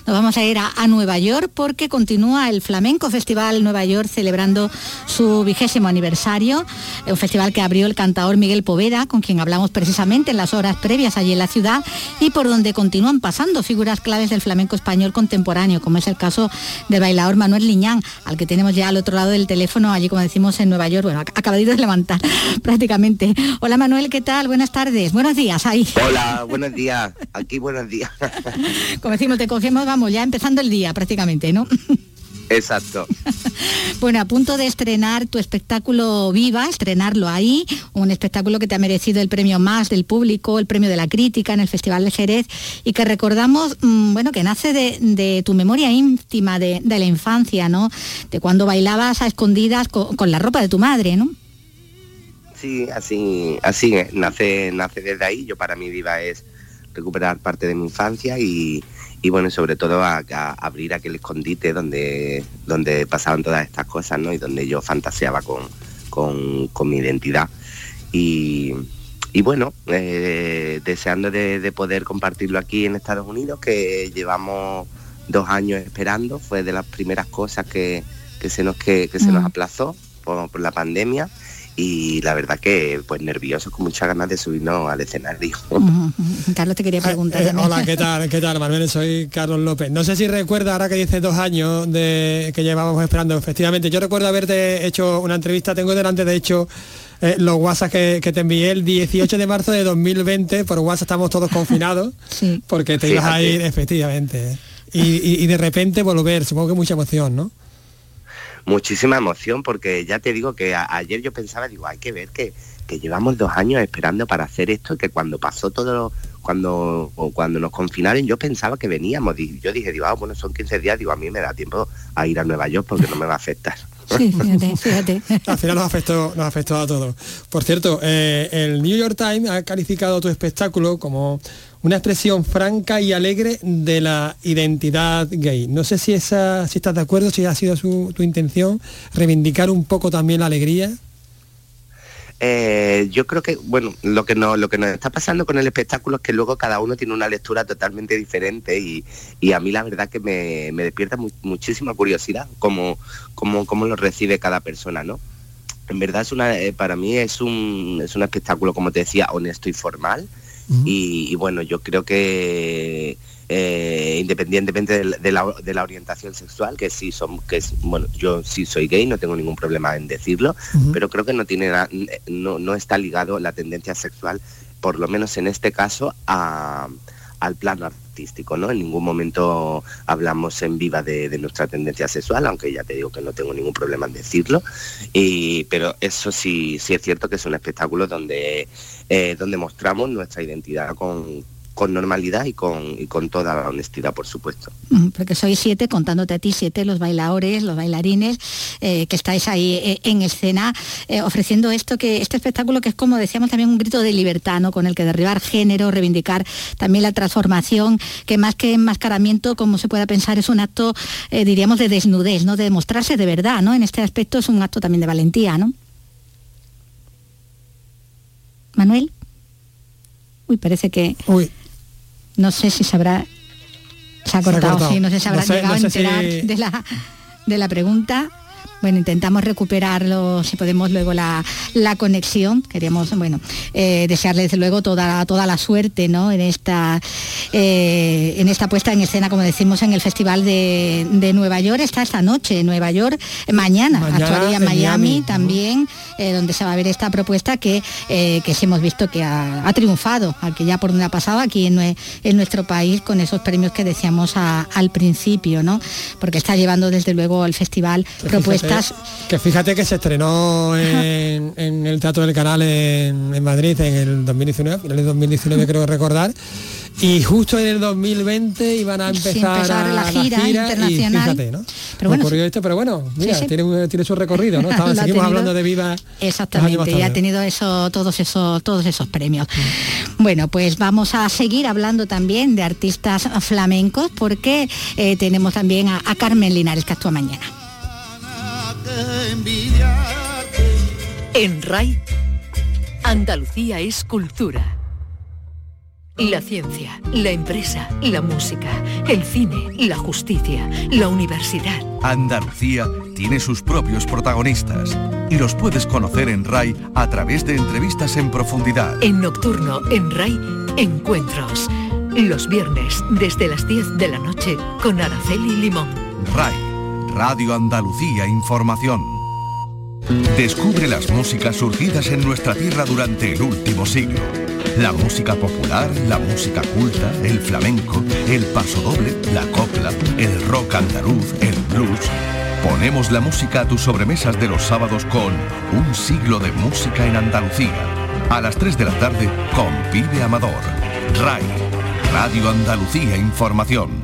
Nos vamos a ir a, Nueva York porque continúa el Flamenco Festival Nueva York celebrando su vigésimo aniversario. Un festival que abrió el cantador Miguel Poveda, con quien hablamos precisamente en las horas previas allí en la ciudad, y por donde continúan pasando figuras claves del flamenco español contemporáneo, como es el caso del bailador Manuel Liñán, al que tenemos ya al otro lado del teléfono, allí como decimos en Nueva York. Bueno, acabadito de levantar prácticamente. Hola Manuel, ¿qué tal? Buenas tardes. Buenos días, ahí. Hola, buenos días. Aquí buenos días. Como decimos, te cogemos, vamos, ya empezando el día prácticamente, ¿no? Exacto. bueno, a punto de estrenar tu espectáculo Viva, estrenarlo ahí, un espectáculo que te ha merecido el premio más del público, el premio de la crítica en el Festival de Jerez y que recordamos, mm, bueno, que nace de, tu memoria íntima de, la infancia, ¿no? De cuando bailabas a escondidas con, la ropa de tu madre, ¿no? Sí, así, así nace, nace desde ahí. Yo para mí Viva es recuperar parte de mi infancia y, y bueno, sobre todo a, a abrir aquel escondite donde, donde pasaban todas estas cosas, ¿no? Y donde yo fantaseaba con, con, con mi identidad. Y, y bueno, eh, deseando de, de poder compartirlo aquí en Estados Unidos, que llevamos dos años esperando, fue de las primeras cosas que, que se nos que, que se nos Mm. aplazó por, por la pandemia y la verdad que pues nerviosos con muchas ganas de subirnos al escenario. Carlos te quería preguntar. Eh, hola, ¿qué tal? ¿Qué tal, Manuel? Soy Carlos López. No sé si recuerda ahora que dice dos años de que llevábamos esperando. Efectivamente, yo recuerdo haberte hecho una entrevista, tengo delante de hecho eh, los WhatsApp que, que te envié el 18 de marzo de 2020, por WhatsApp estamos todos confinados, porque te ibas a ir, efectivamente. Y, y- y de repente volver, supongo que mucha emoción, ¿no? Muchísima emoción porque ya te digo que a- ayer yo pensaba, digo, hay que ver que, que llevamos dos años esperando para hacer esto y que cuando pasó todo, lo- cuando, o cuando nos confinaron, yo pensaba que veníamos. Yo dije, digo, ah, bueno, son 15 días, digo, a mí me da tiempo a ir a Nueva York porque no me va a afectar. Sí, fíjate, fíjate. Al final nos afectó, nos afectó a todos. Por cierto, eh, el New York Times ha calificado tu espectáculo como una expresión franca y alegre de la identidad gay. No sé si esa, si estás de acuerdo, si ha sido su- tu intención reivindicar un poco también la alegría. Eh, yo creo que, bueno, lo que, no, lo que nos está pasando con el espectáculo es que luego cada uno tiene una lectura totalmente diferente y, y a mí la verdad que me, me despierta mu- muchísima curiosidad cómo, cómo, cómo lo recibe cada persona, ¿no? En verdad es una, eh, para mí es un, es un espectáculo, como te decía, honesto y formal y, y bueno, yo creo que eh, independientemente de, la- de la, de la orientación sexual, que sí son, que es, bueno, yo sí soy gay, no tengo ningún problema en decirlo, pero creo que no tiene no, no está ligado la tendencia sexual, por lo menos en este caso, a- al plano artístico, ¿no? En ningún momento hablamos en viva de, de nuestra tendencia sexual, aunque ya te digo que no tengo ningún problema en decirlo. Y, pero eso sí, sí es cierto que es un espectáculo donde, eh, donde mostramos nuestra identidad con, con normalidad y con, y con toda la honestidad, por supuesto. Porque sois siete, contándote a ti siete, los bailadores, los bailarines, eh, que estáis ahí eh, en escena, eh, ofreciendo esto que, este espectáculo que es como decíamos también un grito de libertad, ¿no? Con el que derribar género, reivindicar también la transformación, que más que enmascaramiento, como se pueda pensar, es un acto, eh, diríamos, de desnudez, ¿no? De demostrarse de verdad, ¿no? En este aspecto es un acto también de valentía, ¿no? Manuel. Uy, parece que. Uy. No sé si sabrá. Se ha Se ha cortado, cortado. sí, no sé si habrá No sé- llegado no a sé enterar si- de, la, de la pregunta. Bueno, intentamos recuperarlo, si podemos luego la, la conexión. Queríamos, bueno, eh, desearle desde luego toda, toda la suerte ¿no? en, esta, eh, en esta puesta en escena, como decimos, en el Festival de, de Nueva York. Está esta noche en Nueva York, mañana, Mañana actuaría en Miami, también, eh, donde se va a ver esta propuesta que, eh, que sí hemos visto que ha, ha triunfado, al que ya por donde ha pasado aquí en, en nuestro país con esos premios que decíamos a- al principio, ¿no? Porque está llevando desde luego el festival propuestas. Que fíjate que se estrenó en, en el Teatro del Canal en, en Madrid en el 2019, finales de 2019 creo recordar, y justo en el 2020 iban a empezar, empezar la gira internacional. Y fíjate, ¿no? Pero bueno, Ocurrió esto, pero bueno, mira, sí. Tiene, tiene su recorrido, ¿no? Estaba- seguimos tenido. hablando de Viva. Exactamente, y ha tenido eso, todos esos, todos esos premios. Bueno, pues vamos a seguir hablando también de artistas flamencos, porque eh, tenemos también a, a Carmen Linares que actúa mañana. En RAI, Andalucía es cultura. La ciencia, la empresa, la música, el cine, la justicia, la universidad. Andalucía tiene sus propios protagonistas y los puedes conocer en RAI a través de entrevistas en profundidad. En Nocturno, en RAI, encuentros. Los viernes, desde las 10 de la noche, con Araceli Limón. RAI, Radio Andalucía Información. Descubre las músicas surgidas en nuestra tierra durante el último siglo. La música popular, la música culta, el flamenco, el pasodoble, la copla, el rock andaluz, el blues. Ponemos la música a tus sobremesas de los sábados con Un siglo de música en Andalucía. A las 3 de la tarde con Pibe Amador. RAI, Radio Andalucía Información.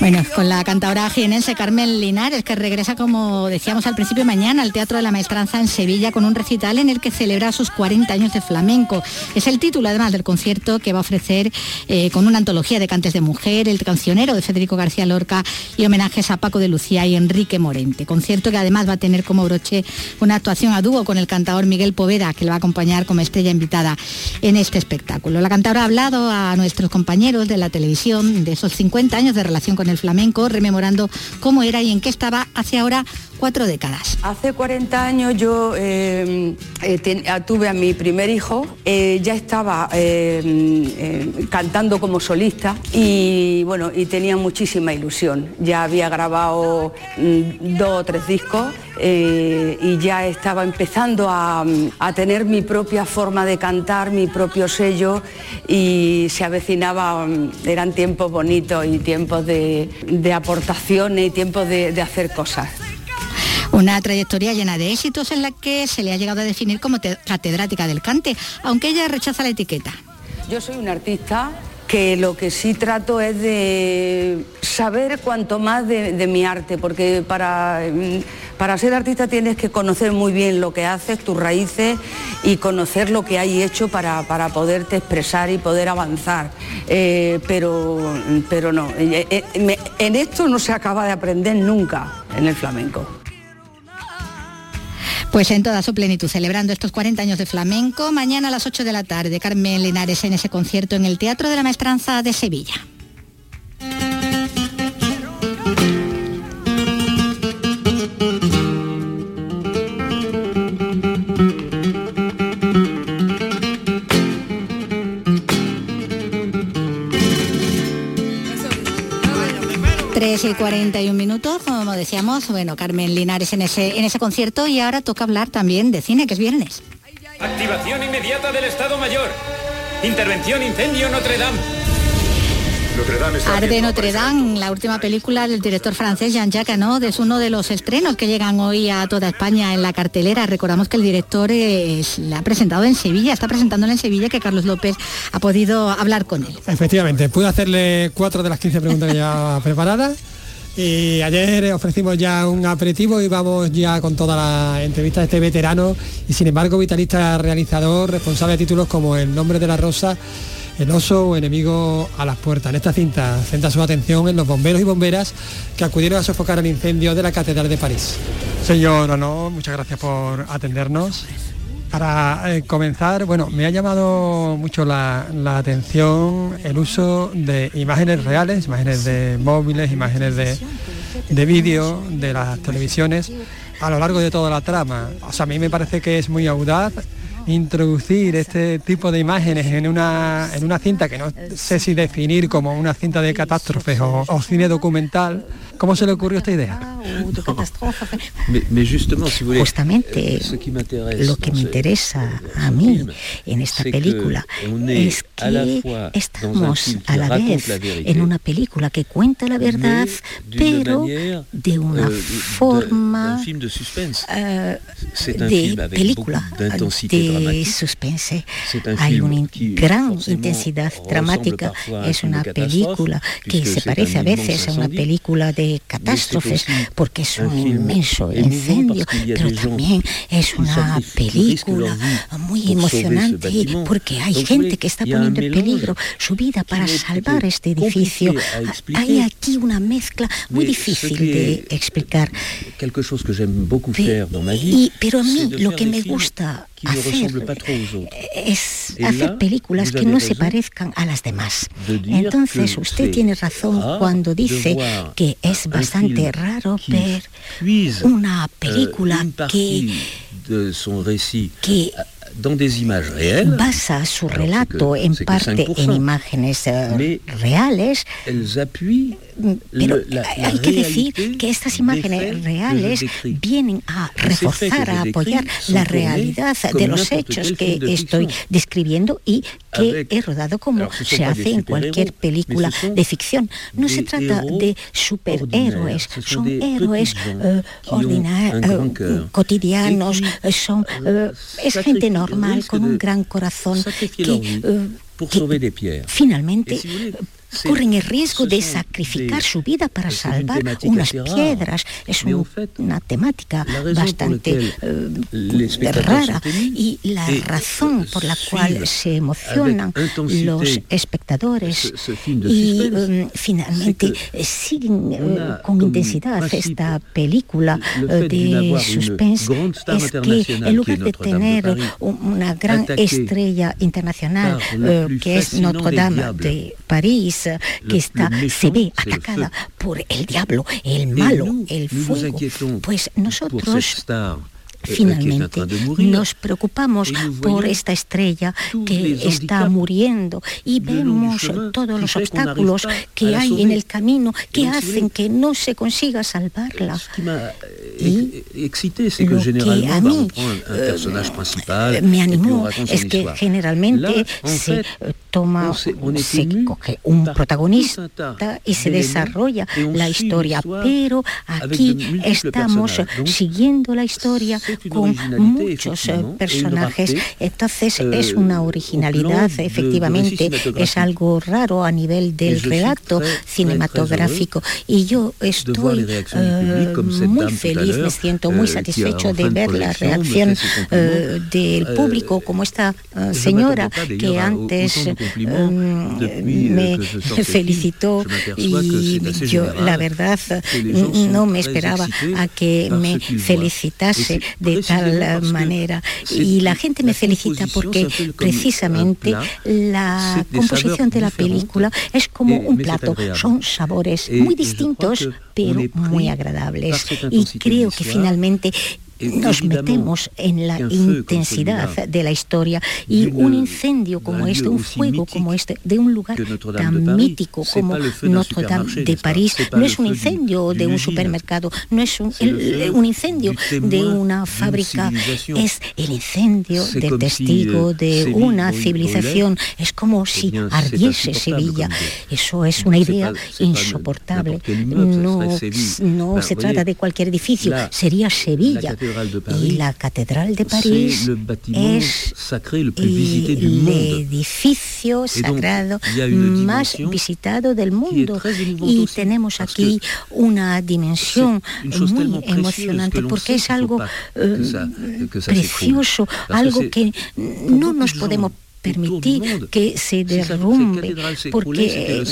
Bueno, con la cantadora jienense Carmen Linares, que regresa, como decíamos al principio, mañana al Teatro de la Maestranza en Sevilla con un recital en el que celebra sus 40 años de flamenco. Es el título, además, del concierto que va a ofrecer eh, con una antología de cantes de mujer, el cancionero de Federico García Lorca y homenajes a Paco de Lucía y Enrique Morente. Concierto que además va a tener como broche una actuación a dúo con el cantador Miguel Poveda, que le va a acompañar como estrella invitada en este espectáculo. La cantadora ha hablado a nuestros compañeros de la televisión de esos 50 años de relación con el flamenco, rememorando cómo era y en qué estaba hace ahora cuatro décadas. Hace 40 años yo eh, eh, tuve a mi primer hijo, eh, ya estaba cantando como solista y bueno, y tenía muchísima ilusión. Ya había grabado mm, dos o tres discos y ya estaba empezando a, tener mi propia forma de cantar, mi propio sello y se avecinaba, mm, eran tiempos bonitos y tiempos de, aportaciones y tiempos de hacer cosas. Una trayectoria llena de éxitos en la que se le ha llegado a definir como catedrática del cante, aunque ella rechaza la etiqueta. Yo soy una artista que lo que sí trato es de saber cuanto más de, mi arte, porque para, para, ser artista tienes que conocer muy bien lo que haces, tus raíces y conocer lo que hay hecho para, poderte expresar y poder avanzar. Eh, pero, pero no, eh, eh, en esto no se acaba de aprender nunca en el flamenco. Pues en toda su plenitud, celebrando estos 40 años de flamenco, mañana a las 8 de la tarde, Carmen Linares en ese concierto en el Teatro de la Maestranza de Sevilla. 3 y 41 minutos, como decíamos, bueno, Carmen Linares en ese, en ese concierto y ahora toca hablar también de cine, que es viernes. Activación inmediata del Estado Mayor. Intervención incendio Notre Dame. Notre Dame Arde Notre Dame, la última película del director francés Jean-Jacques Anod, es uno de los estrenos que llegan hoy a toda España en la cartelera. Recordamos que el director es, la ha presentado en Sevilla, está presentándolo en Sevilla, que Carlos López ha podido hablar con él. Efectivamente, pude hacerle cuatro de las 15 preguntas ya preparadas. Y ayer ofrecimos ya un aperitivo y vamos ya con toda la entrevista de este veterano y sin embargo vitalista realizador, responsable de títulos como El nombre de la rosa el oso o enemigo a las puertas. En esta cinta centra su atención en los bomberos y bomberas que acudieron a sofocar el incendio de la Catedral de París. Señor no, muchas gracias por atendernos. Para eh, comenzar, bueno, me ha llamado mucho la, atención el uso de imágenes reales, imágenes de móviles, imágenes de, de vídeo, de las televisiones, a lo largo de toda la trama. O sea, a mí me parece que es muy audaz introducir este tipo de imágenes en una, en una cinta que no sé si definir como una cinta de catástrofes o, o cine documental, ¿cómo se le ocurrió esta idea? Justamente lo que me interesa a mí en esta película es que estamos a la vez en una película que cuenta la verdad, pero de una euh, forma de euh, película de suspense. Hay una gran intensidad dramática. Es una película que se parece a veces a una película de catástrofes porque es un inmenso incendio, pero también es una película muy emocionante porque hay gente que está poniendo en peligro su vida para salvar este edificio. Hay aquí una mezcla muy difícil de explicar. pero a mí lo que me gusta hacer es hacer películas que no se parezcan a las demás. Entonces usted tiene razón cuando dice que es bastante raro ver una película que, que basa su relato en parte en imágenes eh, reales pero hay que decir que estas imágenes reales vienen a reforzar, a apoyar la realidad de los hechos que estoy describiendo y que he rodado como se hace en cualquier película de ficción. No se trata de superhéroes, son héroes eh, ordinarios, eh, cotidianos, son, eh, es gente normal con un gran corazón que, finalmente corren el riesgo de sacrificar su vida para salvar unas piedras. Es una temática bastante eh, rara. y la razón por la cual se emocionan los espectadores y um, finalmente siguen eh, con intensidad esta película eh, de suspense. es que en lugar de tener una gran estrella internacional que es Notre Dame de París, que está, se ve atacada por el diablo, el malo, el fuego, pues nosotros eh, Finalmente, nos preocupamos por esta estrella que está muriendo y vemos todos los obstáculos que hay en el camino que hacen que no se consiga salvarla. Y lo que a mí eh, me animó es que generalmente se toma, se coge un protagonista y se desarrolla la historia, pero aquí estamos siguiendo la historia con muchos eh, personajes, entonces es una originalidad, efectivamente, es algo raro a nivel del relato cinematográfico. y yo estoy eh, muy feliz, me siento muy satisfecho de ver la reacción eh, del público como esta señora que antes me felicitó y yo la verdad no me esperaba a que me felicitase de tal manera. y la gente me felicita porque precisamente la composición de la película es como un plato, son sabores muy distintos pero muy agradables. y creo que finalmente nos metemos en la intensidad de la historia y un incendio como este, un fuego como este, de un lugar tan mítico como Notre Dame de París, no es un incendio de un supermercado, no es un, incendio de una fábrica, es el incendio del testigo de una civilización, es como si ardiese Sevilla. Eso es una idea insoportable. No, no se trata de cualquier edificio, sería Sevilla y la catedral de París es el edificio sagrado más visitado del mundo. y tenemos aquí una dimensión muy emocionante porque es algo eh, precioso, algo que no nos podemos permitir que se derrumbe porque,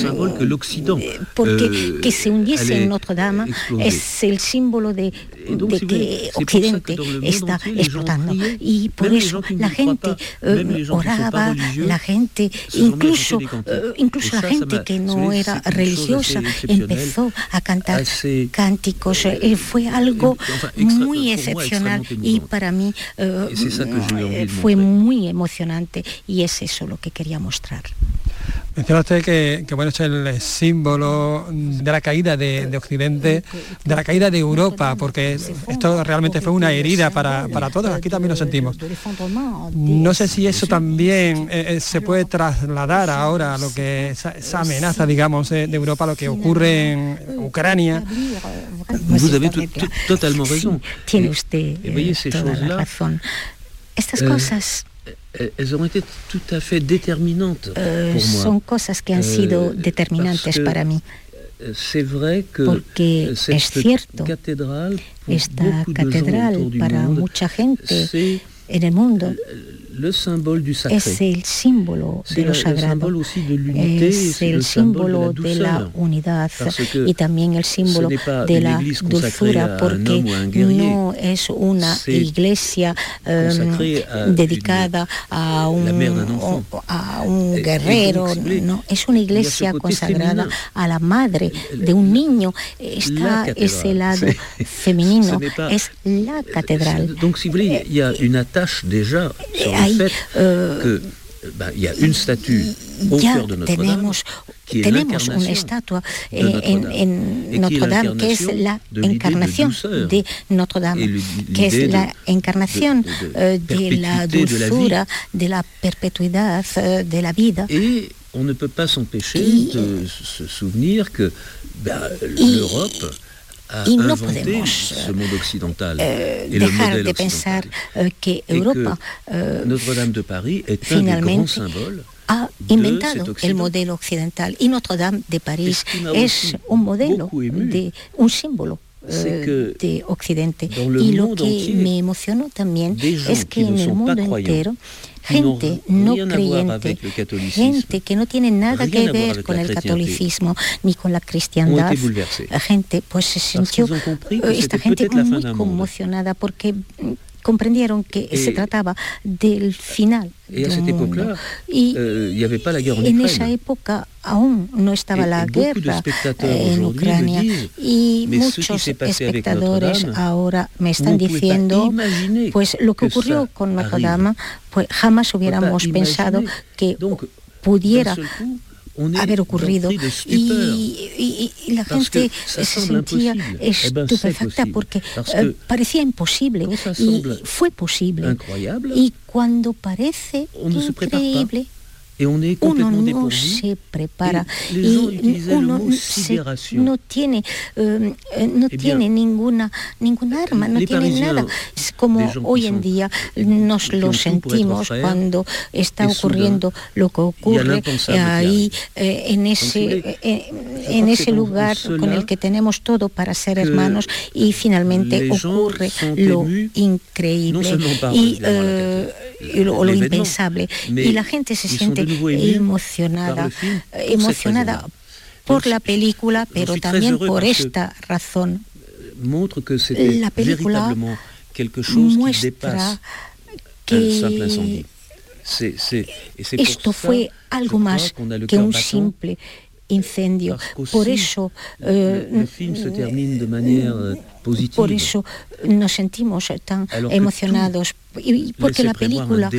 porque euh, que se hundiese en Notre Dame es el símbolo de, de que Occidente está explotando. y por eso la gente eh, oraba, la gente, incluso, eh, incluso la gente que no era religiosa empezó a cantar cánticos. Eh, fue algo muy excepcional y para mí fue muy emocionante y es eso lo que quería mostrar. Menciona usted que, bueno, es el símbolo de la caída de, Occidente, de la caída de Europa, porque esto realmente fue una herida para, todos, aquí también lo sentimos. No sé si eso también eh, eh, se puede trasladar ahora a lo que esa, amenaza, digamos, de Europa, lo que ocurre en Ucrania. Tiene usted toda la razón. Estas cosas elles ont été tout à fait déterminantes euh, pour moi. Son cosas que han sido euh, determinantes para mí. C'est vrai que Porque es cierto, esta catedral para mucha gente en el mundo es el símbolo de lo sagrado, es el símbolo de la unidad y también el símbolo de la dulzura, porque no es una iglesia em, dedicada a un, a un guerrero, no, es una iglesia consagrada a la madre de un niño. Está ese lado femenino, es la catedral. Fait que bah, il y a une statue au cœur de Notre-Dame qui est en, en Notre-Dame. que es la encarnación de Notre-Dame, que es la encarnación de, de, la dulzura, de la perpetuidad de la vida. Et on ne peut pas s'empêcher de se souvenir que bah, l'Europe y no podemos eh, dejar de pensar eh, que Europa Notre-Dame de Paris est finalmente ha inventado el modelo occidental. Y Notre Dame de París es un modelo, de, un símbolo eh, de Occidente. Y lo que me emocionó también es que en el mundo entero gente no creyente, gente que no tiene nada que ver con el catolicismo ni con la cristiandad, la gente pues se sintió, esta gente muy conmocionada porque comprendieron que se trataba del final. A cette époque-là, y en esa época aún no estaba la guerra en Ucrania. y muchos espectadores ahora me están diciendo pues lo que ocurrió con Notre Dame pues jamás hubiéramos pensado que pudiera haber ocurrido. y, la gente se sentía eh estupefacta porque eh, parecía imposible y fue posible. y cuando parece increíble uno no se prepara. y uno no tiene, eh, no eh tiene ninguna, ninguna arma, no tiene nada. Es como hoy en día nos lo sentimos cuando está ocurriendo lo que ocurre ahí eh, en ese, eh, en ese lugar con el que tenemos todo para ser hermanos y finalmente ocurre lo increíble. y, lo, lo impensable. Y la gente se siente emocionada, emocionada por la película, pero también por esta razón. La película muestra que esto fue algo más que un simple incendio. Por eso, eh, por eso nos sentimos tan emocionados y porque la película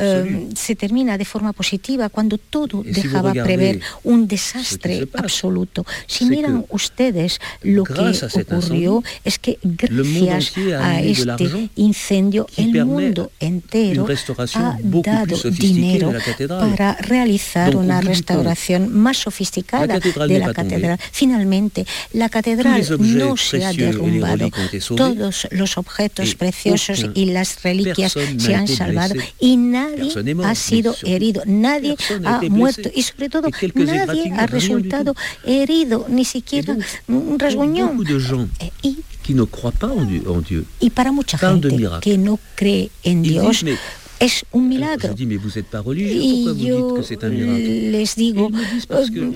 eh, se termina de forma positiva cuando todo dejaba prever un desastre absoluto. Si miran ustedes lo que ocurrió es que gracias a este incendio el mundo entero ha dado dinero para realizar una restauración más sofisticada de la catedral. Finalmente, la catedral no se ha derrumbado. Todos los objetos preciosos y las reliquias se han salvado y nadie ha sido herido, nadie ha muerto y sobre todo nadie ha resultado herido, ni siquiera un rasguñón. Eh, y, para mucha gente que no cree en Dios, es un milagro. Y yo les digo,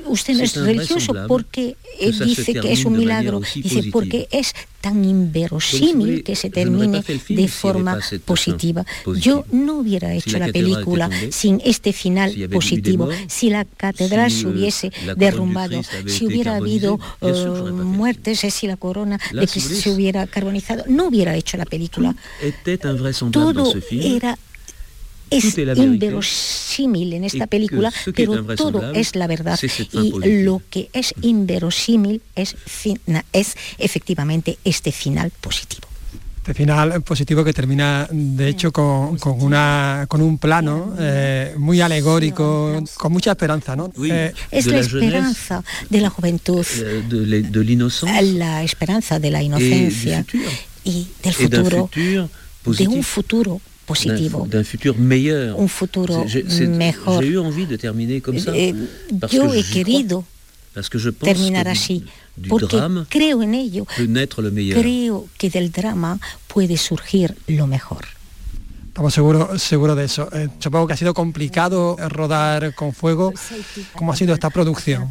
usted no es religioso porque dice que es un milagro. Dice, porque es tan inverosímil que se termine de forma positiva. Yo no hubiera hecho la película sin este final positivo. Si la catedral se hubiese derrumbado, si hubiera habido muertes, si la corona se hubiera carbonizado, no hubiera hecho la película. Todo era es inverosímil en esta película, pero todo es la verdad. Y lo que es inverosímil es, es efectivamente este final positivo. Este final positivo que termina, de hecho, con, una, con un plano eh, muy alegórico, con mucha esperanza, ¿no? Eh, es la, esperanza de la juventud, de, la esperanza de la inocencia y del futuro, de un futuro positivo. D'un futur meilleur. Un futuro mejor. J'ai eu envie de terminer comme ça. Eh, parce yo que he querido parce que je pense terminar que así, du, du porque drame creo en ello. peut naître le meilleur. Creo que del drama puede surgir lo mejor. Estamos seguros seguro de eso. Eh, supongo que ha sido complicado rodar con fuego. ¿Cómo ha sido esta producción?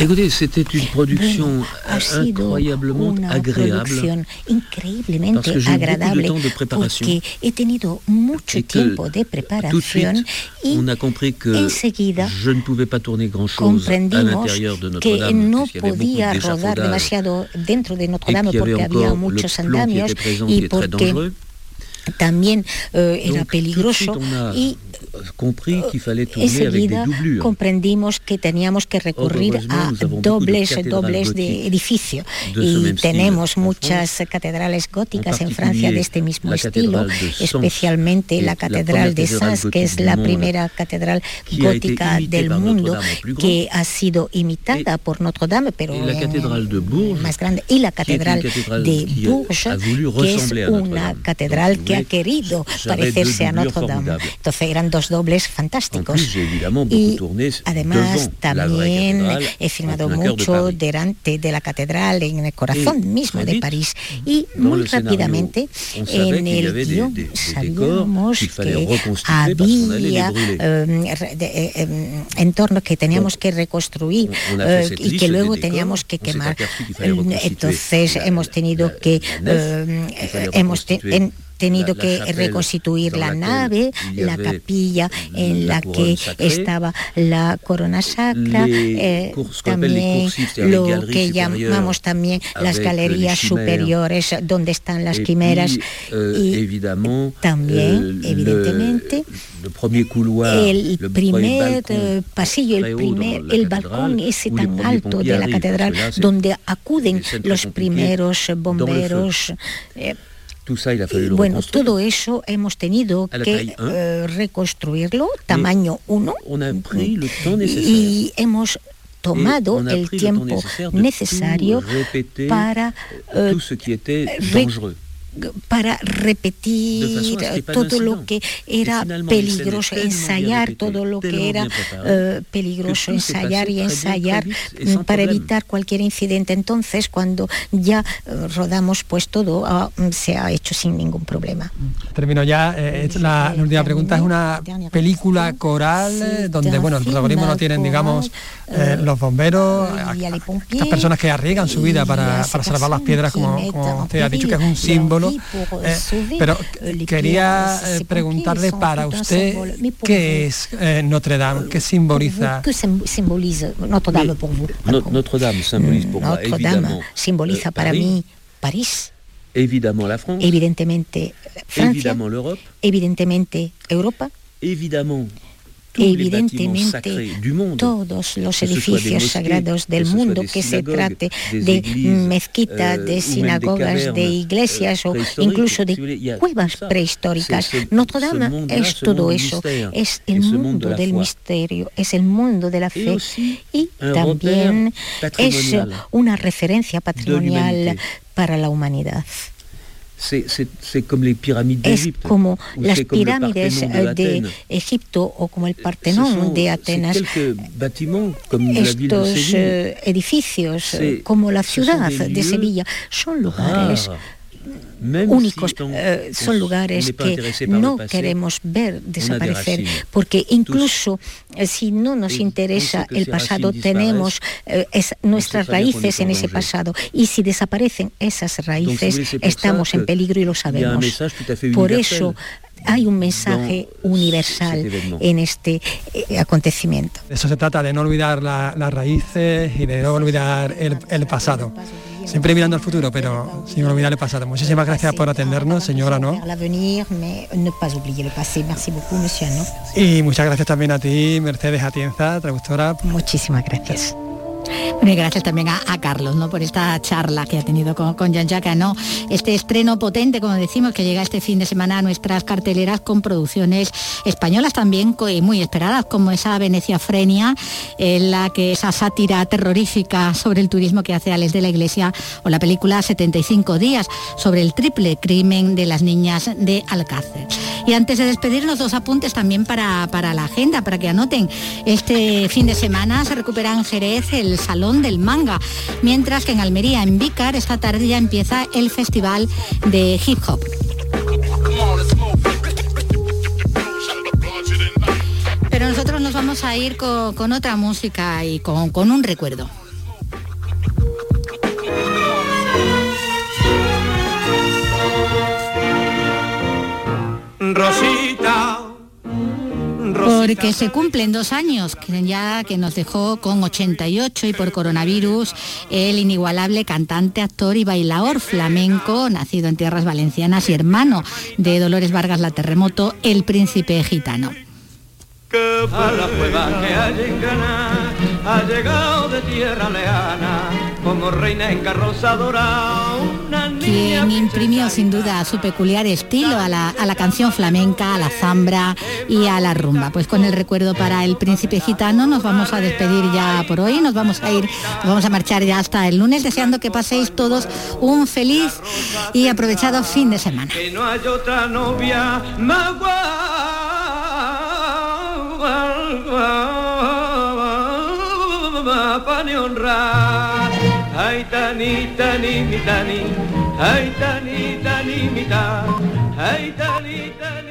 Écoutez, c'était une production ha sido incroyablement una agréable. producción increíblemente Parce que j'ai beaucoup de agradable temps de préparation. porque he tenido mucho tiempo de preparación y on a compris que enseguida je ne pouvais pas tourner grand-chose à comprendimos l'intérieur de que Notre-Dame, no podía rodar demasiado dentro de Notre Et Dame qu'il y avait porque había muchos andamios y porque también eh, era peligroso a y enseguida comprendimos que teníamos que recurrir a dobles dobles de edificio y tenemos muchas catedrales góticas en Francia de este mismo estilo, especialmente la catedral de Sens, que es la primera catedral gótica del mundo que ha sido imitada por Notre Dame, pero más grande, y la catedral de Bourges, que es una catedral que ha querido parecerse a Notre Dame. Entonces eran dos dobles fantásticos. Y además también he filmado mucho delante de la catedral, en el corazón mismo de París. Y muy rápidamente en el guion sabíamos que había em, eh, em, entornos que teníamos que reconstruir eh, y que luego teníamos que quemar. Entonces hemos tenido que em, hemos tenido que reconstituir la nave, la capilla en la que estaba la corona sacra, eh, también lo que llamamos también las galerías superiores donde están las quimeras y también evidentemente el primer pasillo, el primer el balcón ese tan alto de la catedral donde acuden los primeros bomberos bueno, todo eso hemos tenido que eh, reconstruirlo, tamaño 1, y hemos tomado el tiempo necesario para eh, para repetir todo lo que era peligroso, ensayar todo lo que era eh, peligroso, ensayar y ensayar mm, para evitar cualquier incidente. Entonces, cuando ya eh, rodamos, pues todo ah, mm, se ha hecho sin ningún problema. Termino ya. Eh, la, última pregunta. Es una película coral donde, bueno, el protagonismo no tienen, digamos, los bomberos, estas personas que arriesgan su vida para, para salvar las piedras, como, como usted ha dicho, que es un símbolo eh, pero quería eh, preguntarle para usted qué es eh, Notre Dame, qué simboliza. ¿Qué simboliza Notre Dame para vous? Notre Dame symboliza para Notre Dame simboliza para mí París. Évidemment la France. Evidentemente Francia. Évidemment l'Europe. Evidentemente Europa. Évidemment evidentemente todos los edificios sagrados del mundo, que se trate de mezquitas, de sinagogas, de iglesias o incluso de cuevas prehistóricas. Notre Dame es todo eso, es el mundo del misterio, es el mundo de la fe. y también es una referencia patrimonial para la humanidad es como las pirámides de Egipto o como el Partenón de Atenas. Estos eh, edificios, como la ciudad de Sevilla, son lugares únicos, eh, son lugares que no queremos ver desaparecer, porque incluso eh, si no nos interesa el pasado, tenemos eh, nuestras raíces en ese pasado, y si desaparecen esas raíces, estamos en peligro y lo sabemos. Por eso hay un mensaje universal en este acontecimiento. eso se trata, de no olvidar las raíces y de no olvidar el pasado siempre mirando al futuro, pero sin olvidar el pasado. Muchísimas gracias por atendernos, señora, ¿no? Y muchas gracias también a ti, Mercedes Atienza, traductora. Muchísimas gracias. Gracias también a, Carlos ¿no? por esta charla que ha tenido con, con Jean ¿no? Este estreno potente, como decimos, que llega este fin de semana a nuestras carteleras con producciones españolas también muy esperadas, como esa Venecia Frenia, en la que esa sátira terrorífica sobre el turismo que hace Alex de la Iglesia, o la película 75 días sobre el triple crimen de las niñas de Alcácer. Y antes de despedirnos, dos apuntes también para, para la agenda, para que anoten. Este fin de semana se recupera en Jerez el Salón del Manga, mientras que en Almería, en Vícar, esta tarde ya empieza el Festival de Hip Hop. Pero nosotros nos vamos a ir con, otra música y con, un recuerdo. Porque se cumplen dos años ya que nos dejó con 88 y por coronavirus el inigualable cantante, actor y bailador flamenco, nacido en tierras valencianas y hermano de Dolores Vargas la Terremoto, el príncipe gitano. a la cueva que hay en Granada, ha llegado de tierra lejana, como reina en carroza dorada, una Quien imprimió sin duda su peculiar estilo a la, a la canción flamenca, a la zambra y a la rumba. Pues con el recuerdo para el príncipe gitano nos vamos a despedir ya por hoy, nos vamos a ir, nos vamos a marchar ya hasta el lunes deseando que paséis todos un feliz y aprovechado fin de semana. Ay, tani, tani, mi ta, ay, tani, tani,